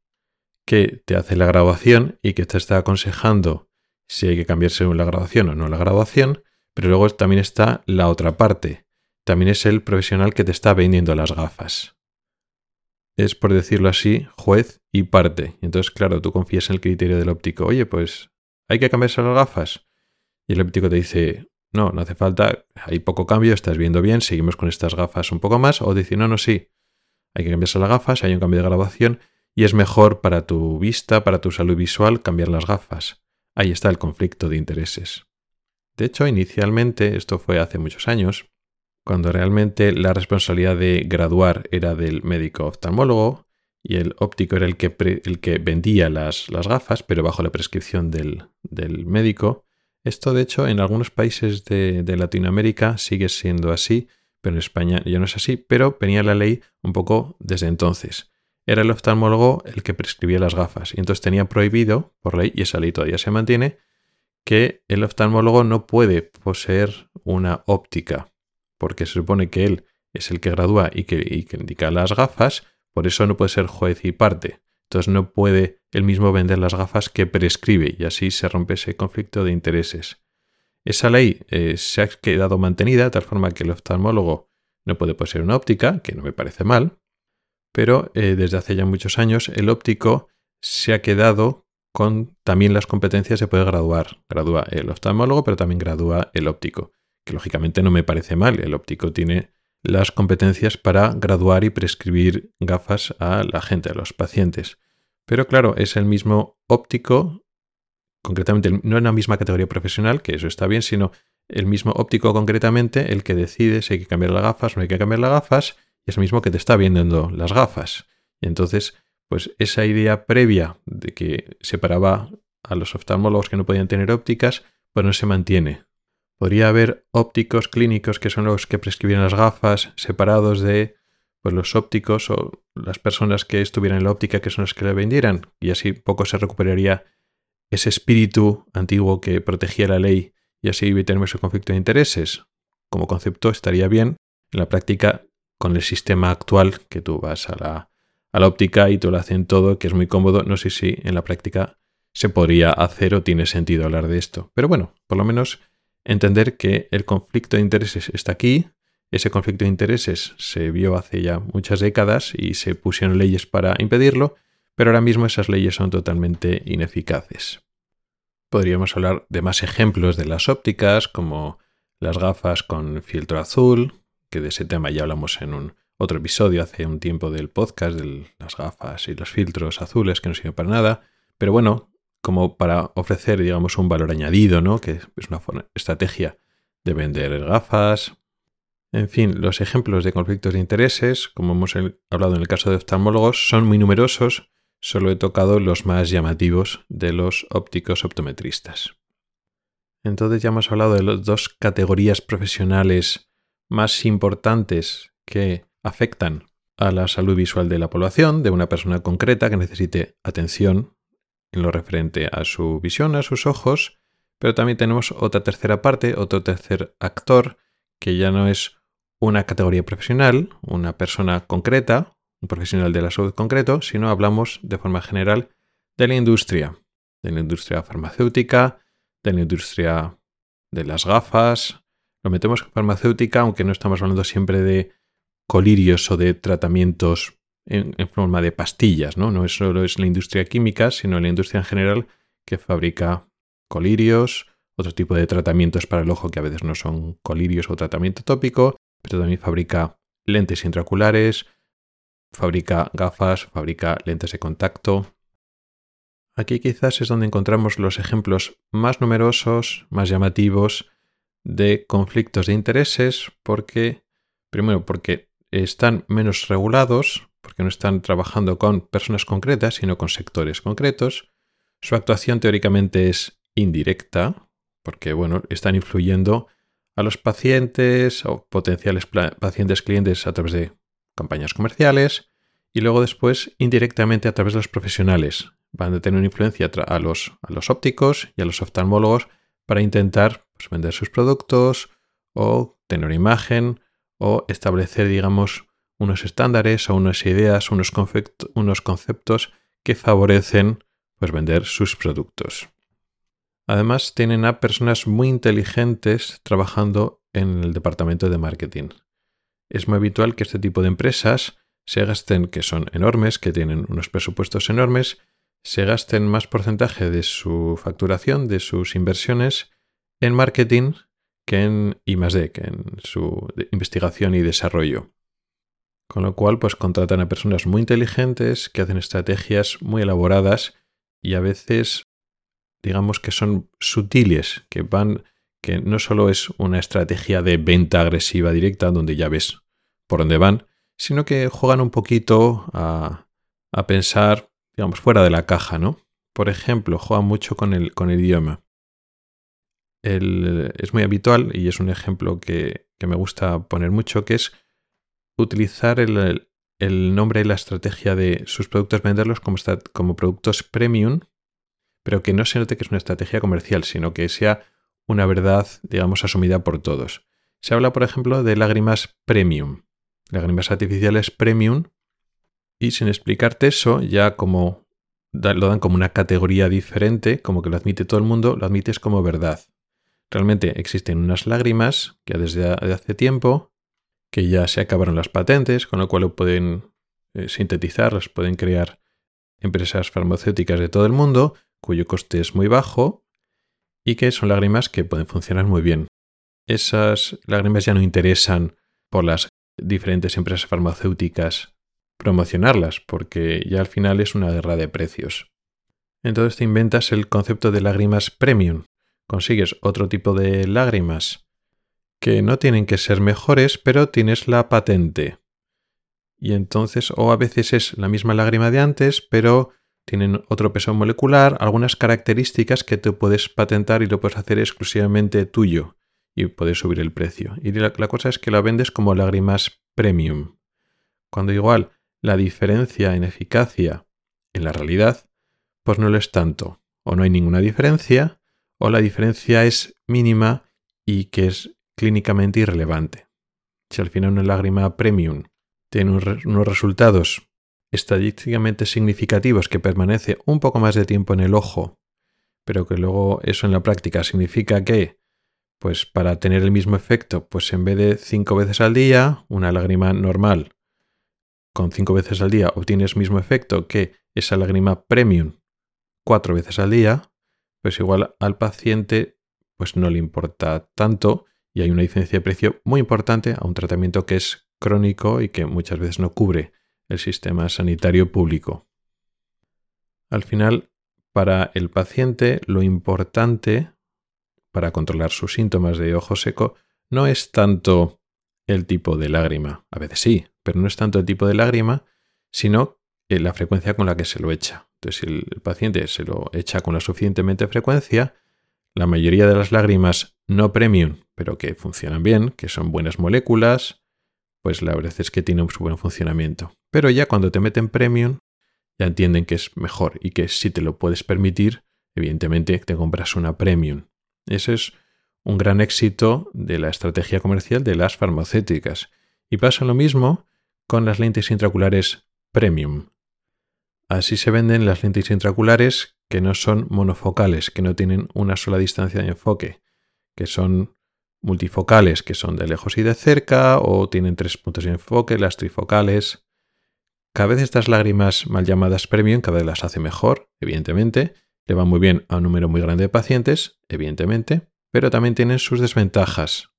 que te hace la grabación y que te está aconsejando si hay que cambiarse la grabación o no la grabación, pero luego también está la otra parte, también es el profesional que te está vendiendo las gafas. Es, por decirlo así, juez y parte. Entonces, claro, tú confías en el criterio del óptico. Oye, pues, ¿hay que cambiarse las gafas? Y el óptico te dice, no, no hace falta, hay poco cambio, estás viendo bien, seguimos con estas gafas un poco más. O dice, no, no, sí, hay que cambiarse las gafas, hay un cambio de grabación y es mejor para tu vista, para tu salud visual, cambiar las gafas. Ahí está el conflicto de intereses. De hecho, inicialmente, esto fue hace muchos años, cuando realmente la responsabilidad de graduar era del médico oftalmólogo y el óptico era el que, el que vendía las, las, gafas, pero bajo la prescripción del, del, médico. Esto, de hecho, en algunos países de, de, Latinoamérica sigue siendo así, pero en España ya no es así, pero venía la ley un poco desde entonces. Era el oftalmólogo el que prescribía las gafas y entonces tenía prohibido, por ley, y esa ley todavía se mantiene, que el oftalmólogo no puede poseer una óptica porque se supone que él es el que gradúa y que, indica las gafas, por eso no puede ser juez y parte. Entonces no puede él mismo vender las gafas que prescribe y así se rompe ese conflicto de intereses. Esa ley eh, se ha quedado mantenida de tal forma que el oftalmólogo no puede poseer una óptica, que no me parece mal, pero eh, desde hace ya muchos años el óptico se ha quedado con también las competencias de poder graduar. Gradúa el oftalmólogo, pero también gradúa el óptico que lógicamente no me parece mal. El óptico tiene las competencias para graduar y prescribir gafas a la gente, a los pacientes. Pero claro, es el mismo óptico, concretamente no en la misma categoría profesional, que eso está bien, sino el mismo óptico concretamente el que decide si hay que cambiar las gafas no hay que cambiar las gafas, y es el mismo que te está vendiendo las gafas. Y entonces, pues esa idea previa de que separaba a los oftalmólogos que no podían tener ópticas, pues no se mantiene. Podría haber ópticos clínicos que son los que prescribían las gafas separados de pues, los ópticos o las personas que estuvieran en la óptica que son las que le vendieran y así poco se recuperaría ese espíritu antiguo que protegía la ley y así evitaríamos ese conflicto de intereses. Como concepto estaría bien, en la práctica con el sistema actual que tú vas a la, a la óptica y tú lo hacen todo, que es muy cómodo, no sé si en la práctica se podría hacer o tiene sentido hablar de esto. Pero bueno, por lo menos entender que el conflicto de intereses está aquí, ese conflicto de intereses se vio hace ya muchas décadas y se pusieron leyes para impedirlo, pero ahora mismo esas leyes son totalmente ineficaces. Podríamos hablar de más ejemplos de las ópticas, como las gafas con filtro azul, que de ese tema ya hablamos en un otro episodio hace un tiempo del podcast de las gafas y los filtros azules que no sirven para nada. Pero bueno, como para ofrecer, digamos, un valor añadido, ¿no? Que es una estrategia de vender gafas. En fin, los ejemplos de conflictos de intereses, como hemos hablado en el caso de oftalmólogos, son muy numerosos. Solo he tocado los más llamativos de los ópticos optometristas. Entonces ya hemos hablado de las dos categorías profesionales más importantes que afectan a la salud visual de la población, de una persona concreta que necesite atención en lo referente a su visión, a sus ojos, pero también tenemos otra tercera parte, otro tercer actor, que ya no es una categoría profesional, una persona concreta, un profesional de la salud concreto, sino hablamos de forma general de la industria, de la industria farmacéutica, de la industria de las gafas. Lo metemos en farmacéutica, aunque no estamos hablando siempre de colirios o de tratamientos en, forma de pastillas, ¿no? No solo es la industria química, sino la industria en general que fabrica colirios, otro tipo de tratamientos para el ojo que a veces no son colirios o tratamiento tópico, pero también fabrica lentes intraoculares, fabrica gafas, fabrica lentes de contacto. Aquí quizás es donde encontramos los ejemplos más numerosos, más llamativos de conflictos de intereses, porque, primero, porque están menos regulados, porque no están trabajando con personas concretas, sino con sectores concretos. Su actuación teóricamente es indirecta, porque bueno, están influyendo a los pacientes o potenciales pacientes clientes a través de campañas comerciales y luego después indirectamente a través de los profesionales. Van a tener una influencia a los, a los ópticos y a los oftalmólogos para intentar pues, vender sus productos o tener una imagen o establecer, digamos, unos estándares o unas ideas, unos, unos conceptos que favorecen pues, vender sus productos. Además, tienen a personas muy inteligentes trabajando en el departamento de marketing. Es muy habitual que este tipo de empresas se gasten, que son enormes, que tienen unos presupuestos enormes, se gasten más porcentaje de su facturación, de sus inversiones, en marketing que en I+D, que en su investigación y desarrollo. Con lo cual, pues contratan a personas muy inteligentes que hacen estrategias muy elaboradas y a veces digamos que son sutiles, que van, que no solo es una estrategia de venta agresiva directa donde ya ves por dónde van, sino que juegan un poquito a, a pensar, digamos, fuera de la caja, ¿no? Por ejemplo, juegan mucho con el, con el idioma. es muy habitual y es un ejemplo que, que, me gusta poner mucho, que es utilizar el, el nombre y la estrategia de sus productos, venderlos como, como productos premium pero que no se note que es una estrategia comercial, sino que sea una verdad, digamos, asumida por todos. Se habla, por ejemplo, de lágrimas premium, lágrimas artificiales premium, y sin explicarte eso, ya como lo dan como una categoría diferente, como que lo admite todo el mundo, lo admites como verdad. Realmente existen unas lágrimas que desde hace tiempo, que ya se acabaron las patentes, con lo cual lo pueden eh, sintetizar, las pueden crear empresas farmacéuticas de todo el mundo, cuyo coste es muy bajo y que son lágrimas que pueden funcionar muy bien. Esas lágrimas ya no interesan por las diferentes empresas farmacéuticas promocionarlas, porque ya al final es una guerra de precios. Entonces te inventas el concepto de lágrimas premium. Consigues otro tipo de lágrimas que no tienen que ser mejores, pero tienes la patente. Y entonces, o a veces es la misma lágrima de antes, pero tienen otro peso molecular, algunas características que te puedes patentar y lo puedes hacer exclusivamente tuyo y puedes subir el precio. Y la, cosa es que la vendes como lágrimas premium. Cuando igual la diferencia en eficacia en la realidad, pues no lo es tanto. O no hay ninguna diferencia, o la diferencia es mínima y que es clínicamente irrelevante. Si al final una lágrima premium tiene unos resultados estadísticamente significativos que permanece un poco más de tiempo en el ojo, pero que luego eso en la práctica significa que, pues para tener el mismo efecto, pues en vez de cinco veces al día, una lágrima normal con cinco veces al día obtienes mismo efecto que esa lágrima premium cuatro veces al día, pues igual al paciente pues no le importa tanto y hay una diferencia de precio muy importante a un tratamiento que es crónico y que muchas veces no cubre el sistema sanitario público. Al final, para el paciente, lo importante para controlar sus síntomas de ojo seco no es tanto el tipo de lágrima, a veces sí, pero no es tanto el tipo de lágrima, sino eh, la frecuencia con la que se lo echa. Entonces, si el paciente se lo echa con la suficientemente frecuencia, la mayoría de las lágrimas no premium, pero que funcionan bien, que son buenas moléculas, pues la verdad es que tiene un buen funcionamiento. Pero ya cuando te meten premium, ya entienden que es mejor y que si te lo puedes permitir, evidentemente te compras una premium. Ese es un gran éxito de la estrategia comercial de las farmacéuticas. Y pasa lo mismo con las lentes intraoculares premium. Así se venden las lentes intraoculares que no son monofocales, que no tienen una sola distancia de enfoque, que son multifocales, que son de lejos y de cerca, o tienen tres puntos de enfoque, las trifocales. Cada vez estas lágrimas mal llamadas premium, cada vez las hace mejor, evidentemente, le va muy bien a un número muy grande de pacientes, evidentemente, pero también tienen sus desventajas.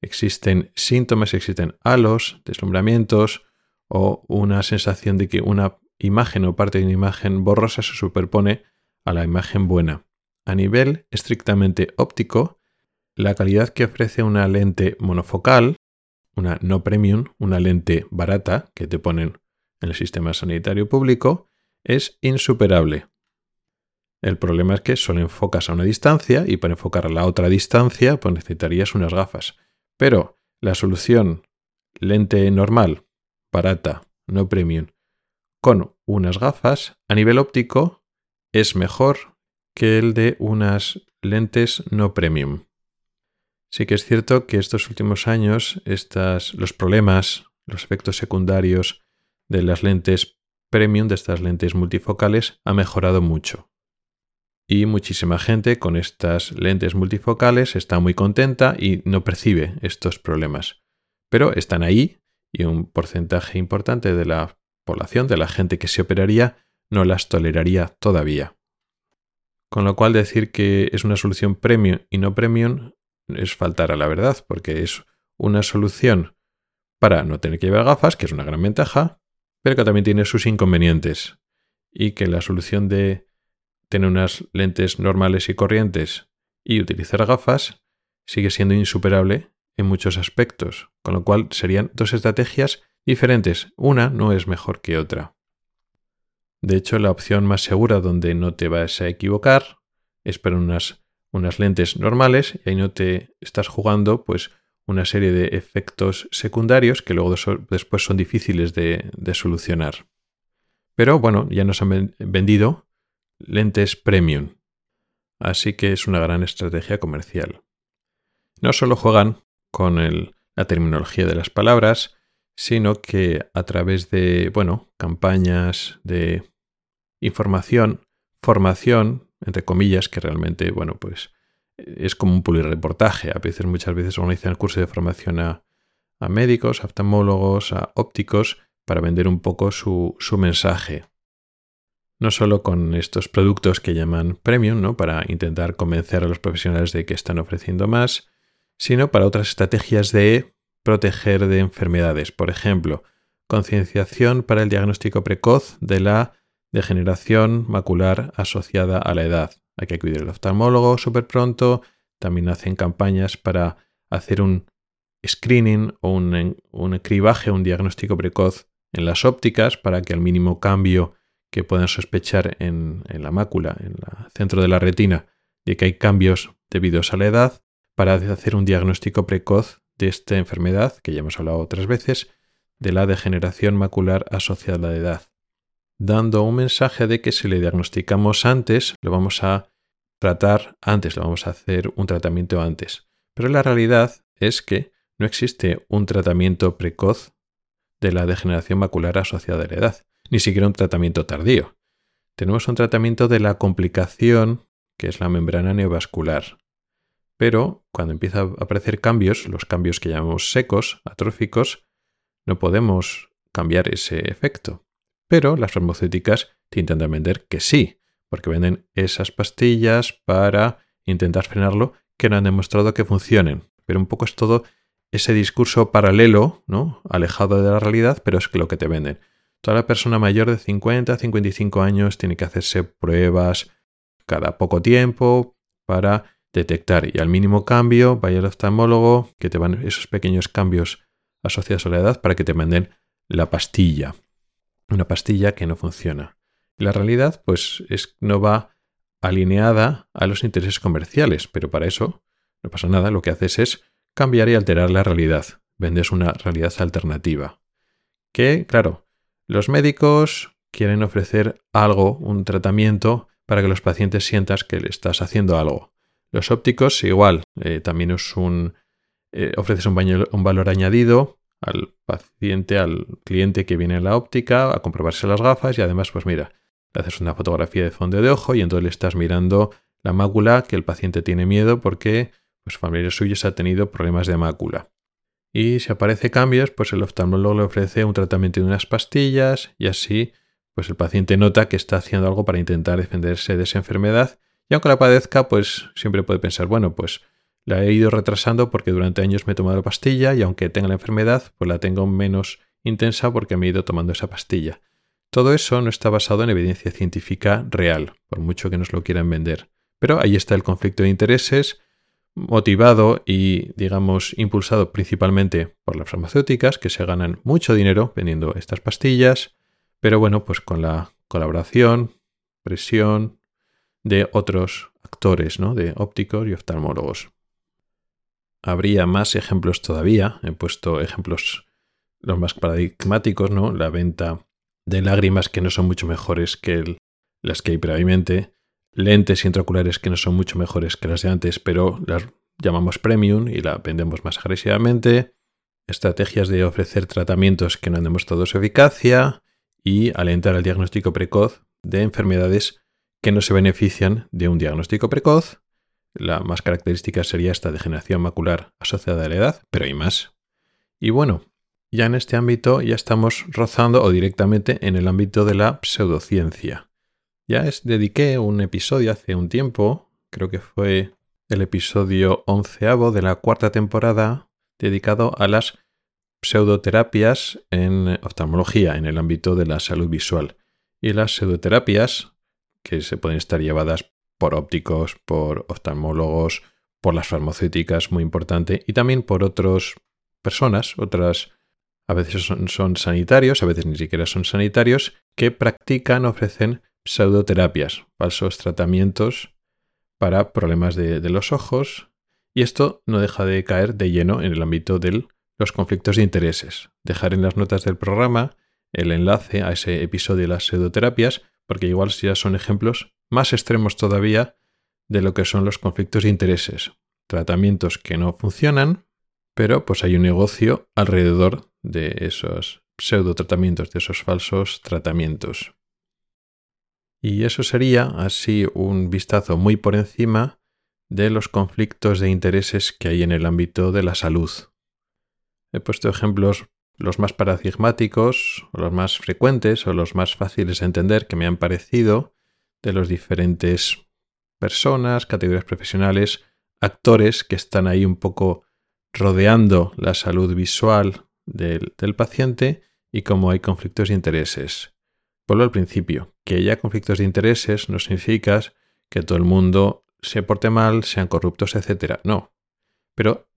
Existen síntomas, existen halos, deslumbramientos o una sensación de que una imagen o parte de una imagen borrosa se superpone a la imagen buena. A nivel estrictamente óptico, la calidad que ofrece una lente monofocal, una no premium, una lente barata que te ponen en el sistema sanitario público, es insuperable. El problema es que solo enfocas a una distancia y para enfocar a la otra distancia pues necesitarías unas gafas. Pero la solución lente normal, barata, no premium, con unas gafas a nivel óptico es mejor que el de unas lentes no premium. Sí que es cierto que estos últimos años los problemas, los efectos secundarios de las lentes premium, de estas lentes multifocales, ha mejorado mucho. Y muchísima gente con estas lentes multifocales está muy contenta y no percibe estos problemas. Pero están ahí y un porcentaje importante de la población, de la gente que se operaría, no las toleraría todavía. Con lo cual decir que es una solución premium y no premium es faltar a la verdad, porque es una solución para no tener que llevar gafas, que es una gran ventaja, pero que también tiene sus inconvenientes. Y que la solución de tener unas lentes normales y corrientes y utilizar gafas sigue siendo insuperable en muchos aspectos, con lo cual serían dos estrategias diferentes. Una no es mejor que otra. De hecho, la opción más segura donde no te vas a equivocar es para unas, unas lentes normales y ahí no te estás jugando pues una serie de efectos secundarios que luego después son difíciles de, de solucionar. Pero bueno, ya nos han vendido lentes premium. Así que es una gran estrategia comercial. No solo juegan con la terminología de las palabras, sino que a través de, bueno, campañas de información, formación, entre comillas, que realmente, bueno, pues es como un reportaje. A veces, muchas veces organizan cursos de formación a, médicos, a oftalmólogos, a ópticos, para vender un poco su, su mensaje. No solo con estos productos que llaman premium, ¿no? Para intentar convencer a los profesionales de que están ofreciendo más, sino para otras estrategias de proteger de enfermedades. Por ejemplo, concienciación para el diagnóstico precoz de la degeneración macular asociada a la edad. Hay que acudir al oftalmólogo súper pronto. También hacen campañas para hacer un screening o un, un cribaje, un diagnóstico precoz en las ópticas para que al mínimo cambio que puedan sospechar en, en la mácula, en el centro de la retina, de que hay cambios debidos a la edad, para hacer un diagnóstico precoz de esta enfermedad, que ya hemos hablado otras veces, de la degeneración macular asociada a la edad, dando un mensaje de que si le diagnosticamos antes, lo vamos a tratar antes, lo vamos a hacer un tratamiento antes. Pero la realidad es que no existe un tratamiento precoz de la degeneración macular asociada a la edad, ni siquiera un tratamiento tardío. Tenemos un tratamiento de la complicación que es la membrana neovascular, pero cuando empieza a aparecer cambios, los cambios que llamamos secos, atróficos, no podemos cambiar ese efecto. Pero las farmacéuticas te intentan vender que sí, porque venden esas pastillas para intentar frenarlo que no han demostrado que funcionen. Pero un poco es todo ese discurso paralelo, ¿no? Alejado de la realidad, pero es lo que te venden. Toda la persona mayor de 50 a 55 años tiene que hacerse pruebas cada poco tiempo para detectar y al mínimo cambio vaya al oftalmólogo que te van esos pequeños cambios asociados a la edad para que te manden la pastilla. Una pastilla que no funciona. la realidad pues es, no va alineada a los intereses comerciales, pero para eso no pasa nada, lo que haces es cambiar y alterar la realidad. Vendes una realidad alternativa. Que, claro, los médicos quieren ofrecer algo, un tratamiento, para que los pacientes sientan que le estás haciendo algo. Los ópticos, igual, eh, también es un, eh, ofreces un, valor añadido al paciente, al cliente que viene a la óptica a comprobarse las gafas y además, pues mira, le haces una fotografía de fondo de ojo y entonces le estás mirando la mácula que el paciente tiene miedo porque pues familiares suyos ha tenido problemas de mácula. Y si aparece cambios, pues el oftalmólogo le ofrece un tratamiento de unas pastillas y así pues el paciente nota que está haciendo algo para intentar defenderse de esa enfermedad y aunque la padezca, pues siempre puede pensar, bueno, pues la he ido retrasando porque durante años me he tomado la pastilla y aunque tenga la enfermedad, pues la tengo menos intensa porque me he ido tomando esa pastilla. Todo eso no está basado en evidencia científica real, por mucho que nos lo quieran vender. Pero ahí está el conflicto de intereses, motivado y, digamos, impulsado principalmente por las farmacéuticas, que se ganan mucho dinero vendiendo estas pastillas, pero bueno, pues con la colaboración, presión, de otros actores, ¿no? de ópticos y oftalmólogos. Habría más ejemplos todavía, he puesto ejemplos los más paradigmáticos, ¿no? La venta de lágrimas que no son mucho mejores que las que hay previamente, lentes intraoculares que no son mucho mejores que las de antes, pero las llamamos premium y la vendemos más agresivamente, estrategias de ofrecer tratamientos que no han demostrado su eficacia y alentar el diagnóstico precoz de enfermedades que no se benefician de un diagnóstico precoz. La más característica sería esta degeneración macular asociada a la edad, pero hay más. Y bueno, ya en este ámbito ya estamos rozando o directamente en el ámbito de la pseudociencia. Ya es, dediqué un episodio hace un tiempo, creo que fue el episodio onceavo de la cuarta temporada, dedicado a las pseudoterapias en oftalmología, en el ámbito de la salud visual. Y las pseudoterapias que se pueden estar llevadas por ópticos, por oftalmólogos, por las farmacéuticas, muy importante, y también por otras personas, otras, a veces son, sanitarios, a veces ni siquiera son sanitarios, que practican, ofrecen pseudoterapias, falsos tratamientos para problemas de, los ojos, y esto no deja de caer de lleno en el ámbito de los conflictos de intereses. Dejar en las notas del programa el enlace a ese episodio de las pseudoterapias porque igual ya son ejemplos más extremos todavía de lo que son los conflictos de intereses, tratamientos que no funcionan, pero pues hay un negocio alrededor de esos pseudo tratamientos, de esos falsos tratamientos. Y eso sería así un vistazo muy por encima de los conflictos de intereses que hay en el ámbito de la salud. He puesto ejemplos los más paradigmáticos, o los más frecuentes, o los más fáciles de entender que me han parecido de los diferentes personas, categorías profesionales, actores que están ahí un poco rodeando la salud visual del, del paciente y cómo hay conflictos de intereses. Vuelvo al principio, que haya conflictos de intereses no significa que todo el mundo se porte mal, sean corruptos, etc. No. Pero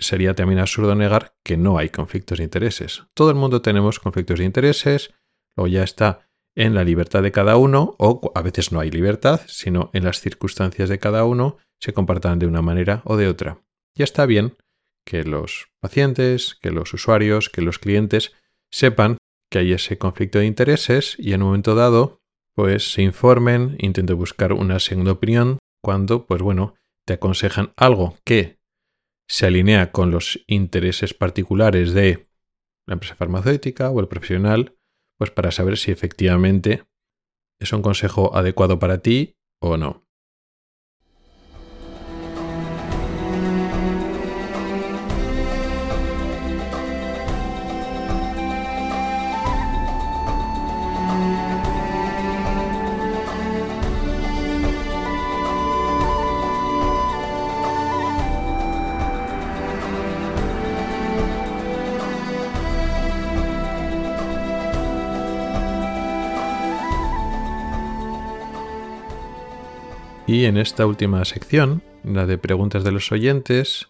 sería también absurdo negar que no hay conflictos de intereses. Todo el mundo tenemos conflictos de intereses, o ya está en la libertad de cada uno, o a veces no hay libertad, sino en las circunstancias de cada uno se comportan de una manera o de otra. Ya está bien que los pacientes, que los usuarios, que los clientes sepan que hay ese conflicto de intereses y en un momento dado, pues se informen, intenten buscar una segunda opinión cuando, pues bueno, te aconsejan algo que se alinea con los intereses particulares de la empresa farmacéutica o el profesional, pues para saber si efectivamente es un consejo adecuado para ti o no. Y en esta última sección, la de preguntas de los oyentes,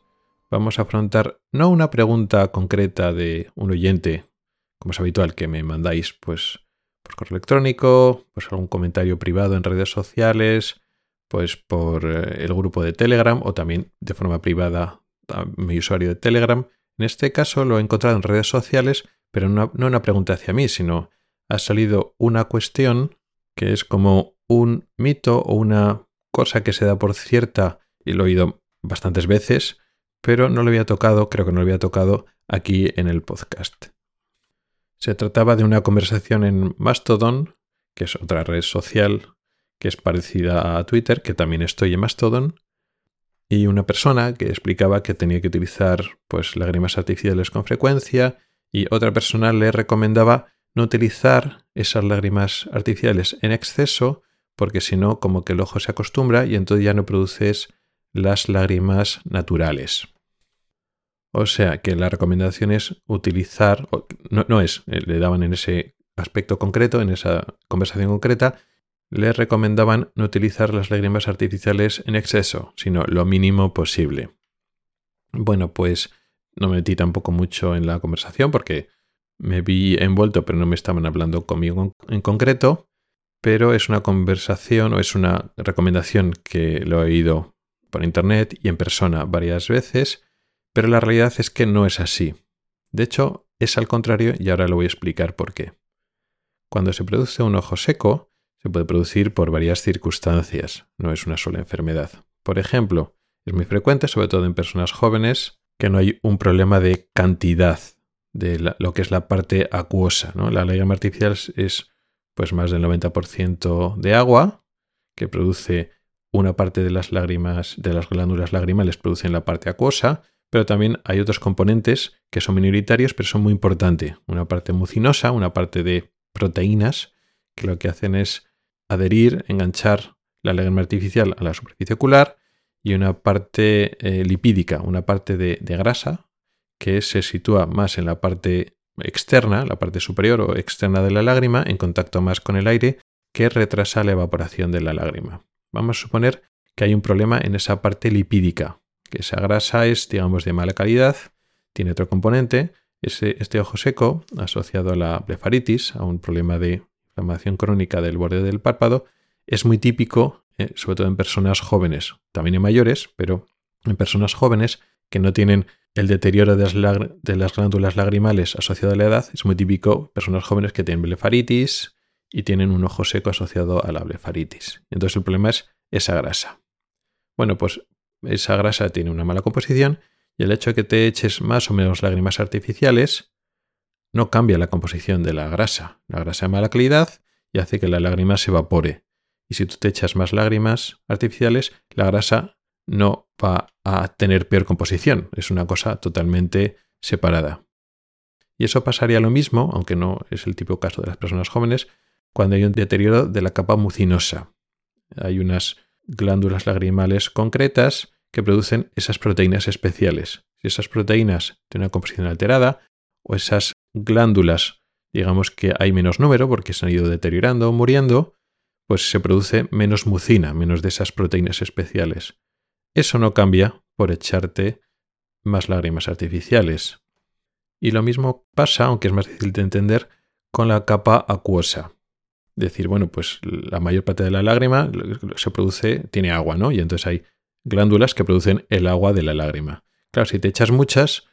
vamos a afrontar no una pregunta concreta de un oyente, como es habitual que me mandáis pues por correo electrónico, pues algún comentario privado en redes sociales, pues por eh, el grupo de Telegram o también de forma privada mi usuario de Telegram. En este caso lo he encontrado en redes sociales, pero no una pregunta hacia mí, sino ha salido una cuestión que es como un mito o una cosa que se da por cierta, y lo he oído bastantes veces, pero no lo había tocado, creo que no lo había tocado aquí en el podcast. Se trataba de una conversación en Mastodon, que es otra red social que es parecida a Twitter, que también estoy en Mastodon, y una persona que explicaba que tenía que utilizar pues lágrimas artificiales con frecuencia y otra persona le recomendaba no utilizar esas lágrimas artificiales en exceso porque si no como que el ojo se acostumbra y entonces ya no produces las lágrimas naturales. O sea que la recomendación es utilizar, no, no es, eh, le daban en ese aspecto concreto, en esa conversación concreta, le recomendaban no utilizar las lágrimas artificiales en exceso, sino lo mínimo posible. Bueno, pues no me metí tampoco mucho en la conversación porque me vi envuelto, pero no me estaban hablando conmigo en concreto. Pero es una conversación o es una recomendación que lo he oído por internet y en persona varias veces, pero la realidad es que no es así. De hecho, es al contrario y ahora lo voy a explicar por qué. Cuando se produce un ojo seco, se puede producir por varias circunstancias, no es una sola enfermedad. Por ejemplo, es muy frecuente, sobre todo en personas jóvenes, que no hay un problema de cantidad de lo que es la parte acuosa. ¿no? La lágrima artificial es pues más del 90% de agua que produce una parte de las lágrimas, de las glándulas lagrimales producen la parte acuosa, pero también hay otros componentes que son minoritarios, pero son muy importantes. Una parte mucinosa, una parte de proteínas, que lo que hacen es adherir, enganchar la lágrima artificial a la superficie ocular, y una parte eh, lipídica, una parte de, de grasa, que se sitúa más en la parte externa, la parte superior o externa de la lágrima, en contacto más con el aire, que retrasa la evaporación de la lágrima. Vamos a suponer que hay un problema en esa parte lipídica, que esa grasa es, digamos, de mala calidad, tiene otro componente, ese, este ojo seco, asociado a la blefaritis, a un problema de inflamación crónica del borde del párpado, es muy típico, eh, sobre todo en personas jóvenes, también en mayores, pero en personas jóvenes que no tienen el deterioro de las, glándulas lagrimales asociado a la edad es muy típico. Personas jóvenes que tienen blefaritis y tienen un ojo seco asociado a la blefaritis. Entonces el problema es esa grasa. Bueno, pues esa grasa tiene una mala composición y el hecho de que te eches más o menos lágrimas artificiales no cambia la composición de la grasa. La grasa de mala calidad y hace que la lágrima se evapore. Y si tú te echas más lágrimas artificiales, la grasa no va a tener peor composición. Es una cosa totalmente separada. Y eso pasaría lo mismo, aunque no es el tipo caso de las personas jóvenes, cuando hay un deterioro de la capa mucinosa. Hay unas glándulas lagrimales concretas que producen esas proteínas especiales. Si esas proteínas tienen una composición alterada, o esas glándulas, digamos que hay menos número porque se han ido deteriorando o muriendo, pues se produce menos mucina, menos de esas proteínas especiales. Eso no cambia por echarte más lágrimas artificiales. Y lo mismo pasa, aunque es más difícil de entender, con la capa acuosa. Decir, bueno, pues la mayor parte de la lágrima se produce, tiene agua, ¿no? Y entonces hay glándulas que producen el agua de la lágrima. Claro, si te echas muchas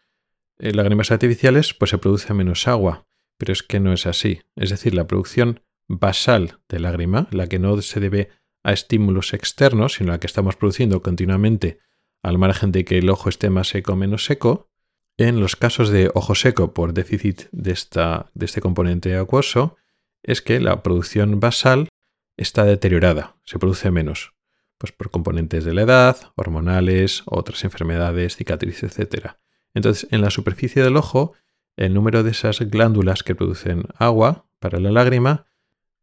eh, lágrimas artificiales, pues se produce menos agua. Pero es que no es así. Es decir, la producción basal de lágrima, la que no se debe a estímulos externos, sino la que estamos produciendo continuamente al margen de que el ojo esté más seco o menos seco. En los casos de ojo seco por déficit de, esta, de este componente acuoso, es que la producción basal está deteriorada, se produce menos, pues por componentes de la edad, hormonales, otras enfermedades, cicatrices, etc. Entonces, en la superficie del ojo, el número de esas glándulas que producen agua para la lágrima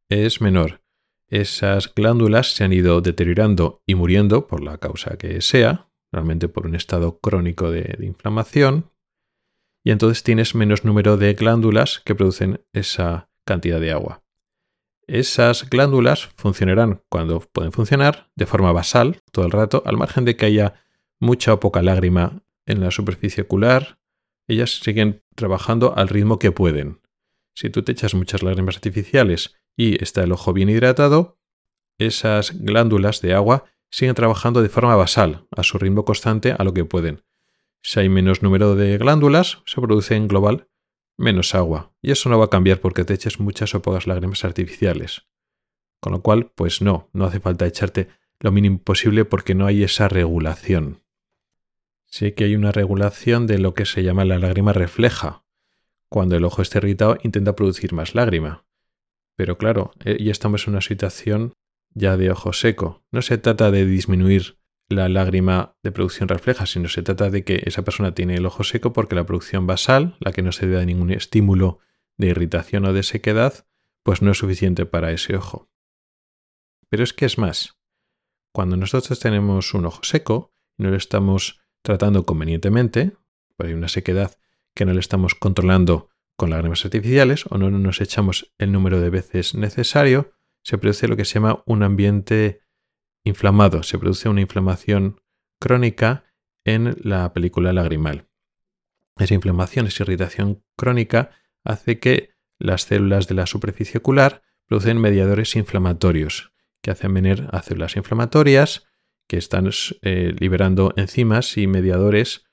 es menor esas glándulas se han ido deteriorando y muriendo por la causa que sea, realmente por un estado crónico de, inflamación, y entonces tienes menos número de glándulas que producen esa cantidad de agua. Esas glándulas funcionarán cuando pueden funcionar de forma basal todo el rato, al margen de que haya mucha o poca lágrima en la superficie ocular, ellas siguen trabajando al ritmo que pueden. Si tú te echas muchas lágrimas artificiales y está el ojo bien hidratado, esas glándulas de agua siguen trabajando de forma basal, a su ritmo constante, a lo que pueden. Si hay menos número de glándulas, se produce en global menos agua. Y eso no va a cambiar porque te eches muchas o pocas lágrimas artificiales. Con lo cual, pues no, no hace falta echarte lo mínimo posible porque no hay esa regulación. Sí que hay una regulación de lo que se llama la lágrima refleja. Cuando el ojo está irritado intenta producir más lágrima. Pero claro, eh, ya estamos en una situación ya de ojo seco. No se trata de disminuir la lágrima de producción refleja, sino se trata de que esa persona tiene el ojo seco porque la producción basal, la que no se debe a ningún estímulo de irritación o de sequedad, pues no es suficiente para ese ojo. Pero es que es más. Cuando nosotros tenemos un ojo seco y no lo estamos tratando convenientemente, pues hay una sequedad que no le estamos controlando con lágrimas artificiales o no nos echamos el número de veces necesario, se produce lo que se llama un ambiente inflamado, se produce una inflamación crónica en la película lagrimal. Esa inflamación, esa irritación crónica hace que las células de la superficie ocular producen mediadores inflamatorios que hacen venir a células inflamatorias que están eh, liberando enzimas y mediadores,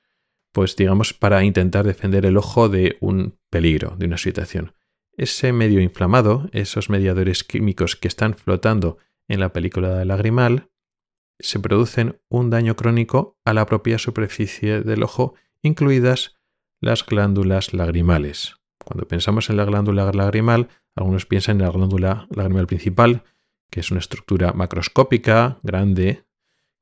pues digamos, para intentar defender el ojo de un peligro, de una situación. Ese medio inflamado, esos mediadores químicos que están flotando en la película lagrimal se producen un daño crónico a la propia superficie del ojo, incluidas las glándulas lagrimales. Cuando pensamos en la glándula lagrimal, algunos piensan en la glándula lagrimal principal, que es una estructura macroscópica, grande,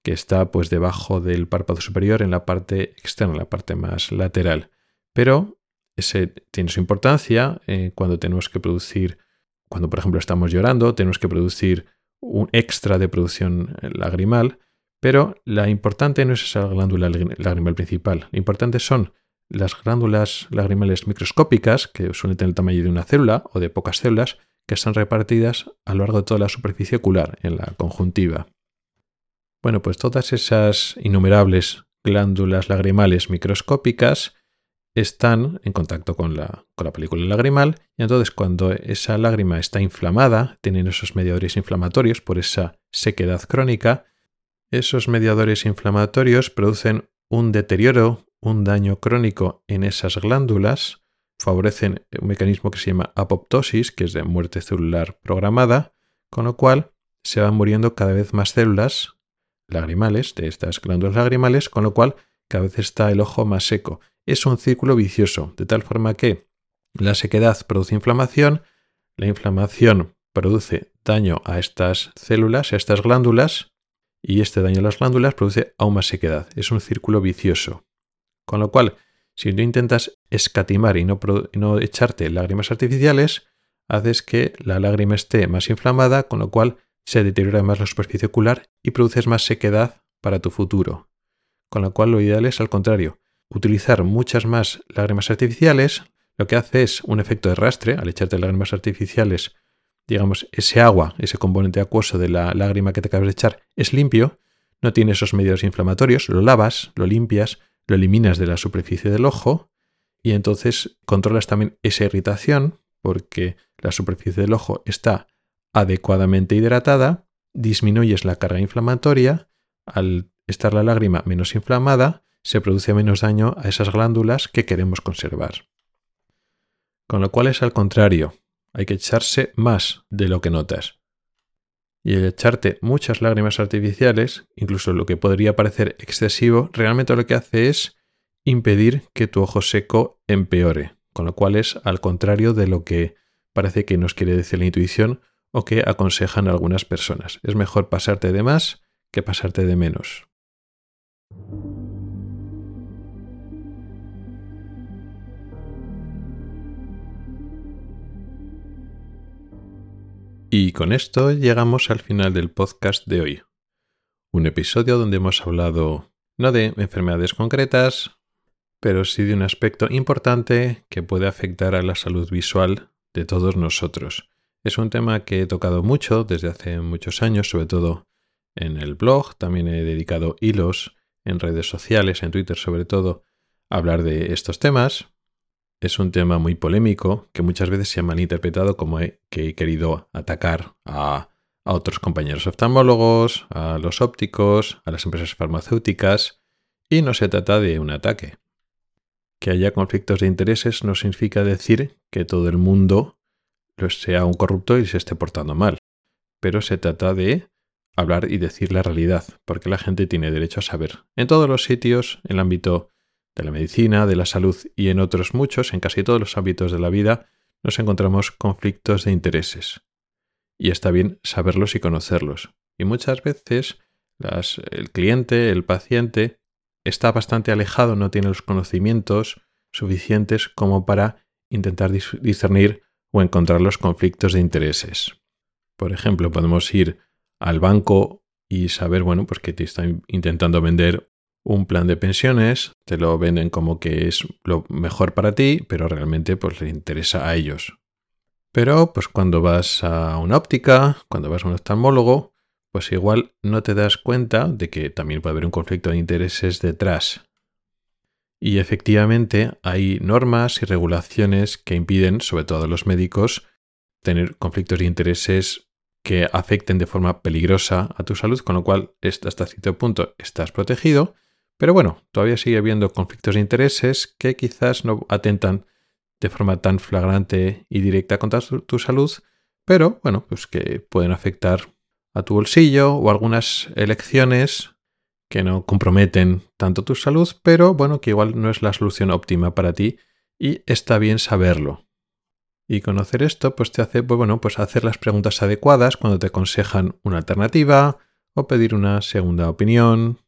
que está pues debajo del párpado superior en la parte externa, la parte más lateral. Pero ese tiene su importancia eh, cuando tenemos que producir, cuando por ejemplo estamos llorando, tenemos que producir un extra de producción eh, lagrimal, pero la importante no es esa glándula lagrimal principal, lo importante son las glándulas lagrimales microscópicas, que suelen tener el tamaño de una célula o de pocas células, que están repartidas a lo largo de toda la superficie ocular, en la conjuntiva. Bueno, pues todas esas innumerables glándulas lagrimales microscópicas están en contacto con la, con la película lagrimal y entonces cuando esa lágrima está inflamada, tienen esos mediadores inflamatorios por esa sequedad crónica, esos mediadores inflamatorios producen un deterioro, un daño crónico en esas glándulas, favorecen un mecanismo que se llama apoptosis, que es de muerte celular programada, con lo cual se van muriendo cada vez más células lagrimales de estas glándulas lagrimales, con lo cual cada vez está el ojo más seco es un círculo vicioso, de tal forma que la sequedad produce inflamación, la inflamación produce daño a estas células, a estas glándulas, y este daño a las glándulas produce aún más sequedad. Es un círculo vicioso. Con lo cual, si no intentas escatimar y no, no echarte lágrimas artificiales, haces que la lágrima esté más inflamada, con lo cual se deteriora más la superficie ocular y produces más sequedad para tu futuro. Con lo cual lo ideal es al contrario, utilizar muchas más lágrimas artificiales, lo que hace es un efecto de rastre, al echarte lágrimas artificiales, digamos, ese agua, ese componente acuoso de la lágrima que te acabas de echar es limpio, no tiene esos medios inflamatorios, lo lavas, lo limpias, lo eliminas de la superficie del ojo y entonces controlas también esa irritación porque la superficie del ojo está adecuadamente hidratada, disminuyes la carga inflamatoria, al estar la lágrima menos inflamada, se produce menos daño a esas glándulas que queremos conservar. Con lo cual es al contrario, hay que echarse más de lo que notas. Y el echarte muchas lágrimas artificiales, incluso lo que podría parecer excesivo, realmente lo que hace es impedir que tu ojo seco empeore, con lo cual es al contrario de lo que parece que nos quiere decir la intuición o que aconsejan algunas personas. Es mejor pasarte de más que pasarte de menos. Y con esto llegamos al final del podcast de hoy. Un episodio donde hemos hablado no de enfermedades concretas, pero sí de un aspecto importante que puede afectar a la salud visual de todos nosotros. Es un tema que he tocado mucho desde hace muchos años, sobre todo en el blog, también he dedicado hilos en redes sociales, en Twitter sobre todo, a hablar de estos temas, es un tema muy polémico que muchas veces se ha malinterpretado como que he querido atacar a, a otros compañeros oftalmólogos, a los ópticos, a las empresas farmacéuticas, y no se trata de un ataque. que haya conflictos de intereses no significa decir que todo el mundo sea un corrupto y se esté portando mal, pero se trata de hablar y decir la realidad, porque la gente tiene derecho a saber. En todos los sitios, en el ámbito de la medicina, de la salud y en otros muchos, en casi todos los ámbitos de la vida, nos encontramos conflictos de intereses. Y está bien saberlos y conocerlos. Y muchas veces el cliente, el paciente, está bastante alejado, no tiene los conocimientos suficientes como para intentar discernir o encontrar los conflictos de intereses. Por ejemplo, podemos ir al banco y saber, bueno, pues que te están intentando vender un plan de pensiones, te lo venden como que es lo mejor para ti, pero realmente pues le interesa a ellos. Pero pues cuando vas a una óptica, cuando vas a un oftalmólogo, pues igual no te das cuenta de que también puede haber un conflicto de intereses detrás. Y efectivamente hay normas y regulaciones que impiden, sobre todo a los médicos, tener conflictos de intereses que afecten de forma peligrosa a tu salud, con lo cual hasta cierto punto estás protegido, pero bueno, todavía sigue habiendo conflictos de intereses que quizás no atentan de forma tan flagrante y directa contra tu salud, pero bueno, pues que pueden afectar a tu bolsillo o algunas elecciones que no comprometen tanto tu salud, pero bueno, que igual no es la solución óptima para ti y está bien saberlo. Y conocer esto pues te hace pues bueno, pues hacer las preguntas adecuadas cuando te aconsejan una alternativa o pedir una segunda opinión.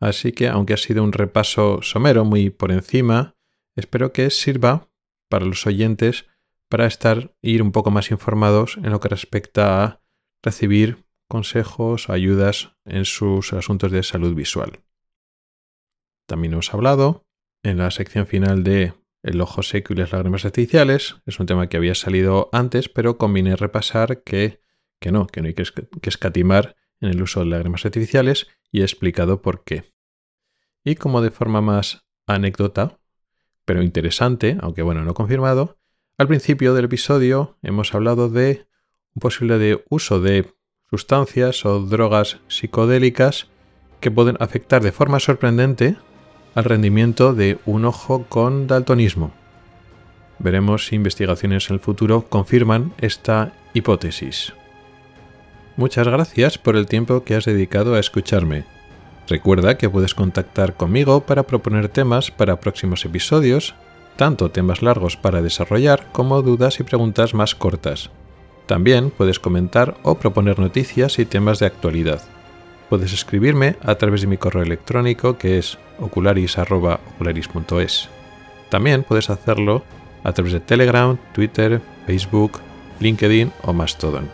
Así que aunque ha sido un repaso somero muy por encima, espero que sirva para los oyentes para estar ir un poco más informados en lo que respecta a recibir consejos ayudas en sus asuntos de salud visual. También hemos hablado en la sección final de el ojo seco y las lágrimas artificiales. Es un tema que había salido antes, pero conviene repasar que, que no, que no hay que, escatimar en el uso de lágrimas artificiales y he explicado por qué. Y como de forma más anécdota, pero interesante, aunque bueno, no confirmado, al principio del episodio hemos hablado de un posible de uso de sustancias o drogas psicodélicas que pueden afectar de forma sorprendente al rendimiento de un ojo con daltonismo. Veremos si investigaciones en el futuro confirman esta hipótesis. Muchas gracias por el tiempo que has dedicado a escucharme. Recuerda que puedes contactar conmigo para proponer temas para próximos episodios, tanto temas largos para desarrollar como dudas y preguntas más cortas. También puedes comentar o proponer noticias y temas de actualidad puedes escribirme a través de mi correo electrónico que es ocularis.ocularis.es. También puedes hacerlo a través de Telegram, Twitter, Facebook, LinkedIn o Mastodon.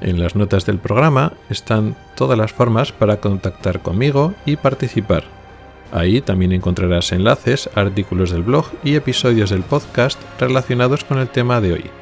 En las notas del programa están todas las formas para contactar conmigo y participar. Ahí también encontrarás enlaces, artículos del blog y episodios del podcast relacionados con el tema de hoy.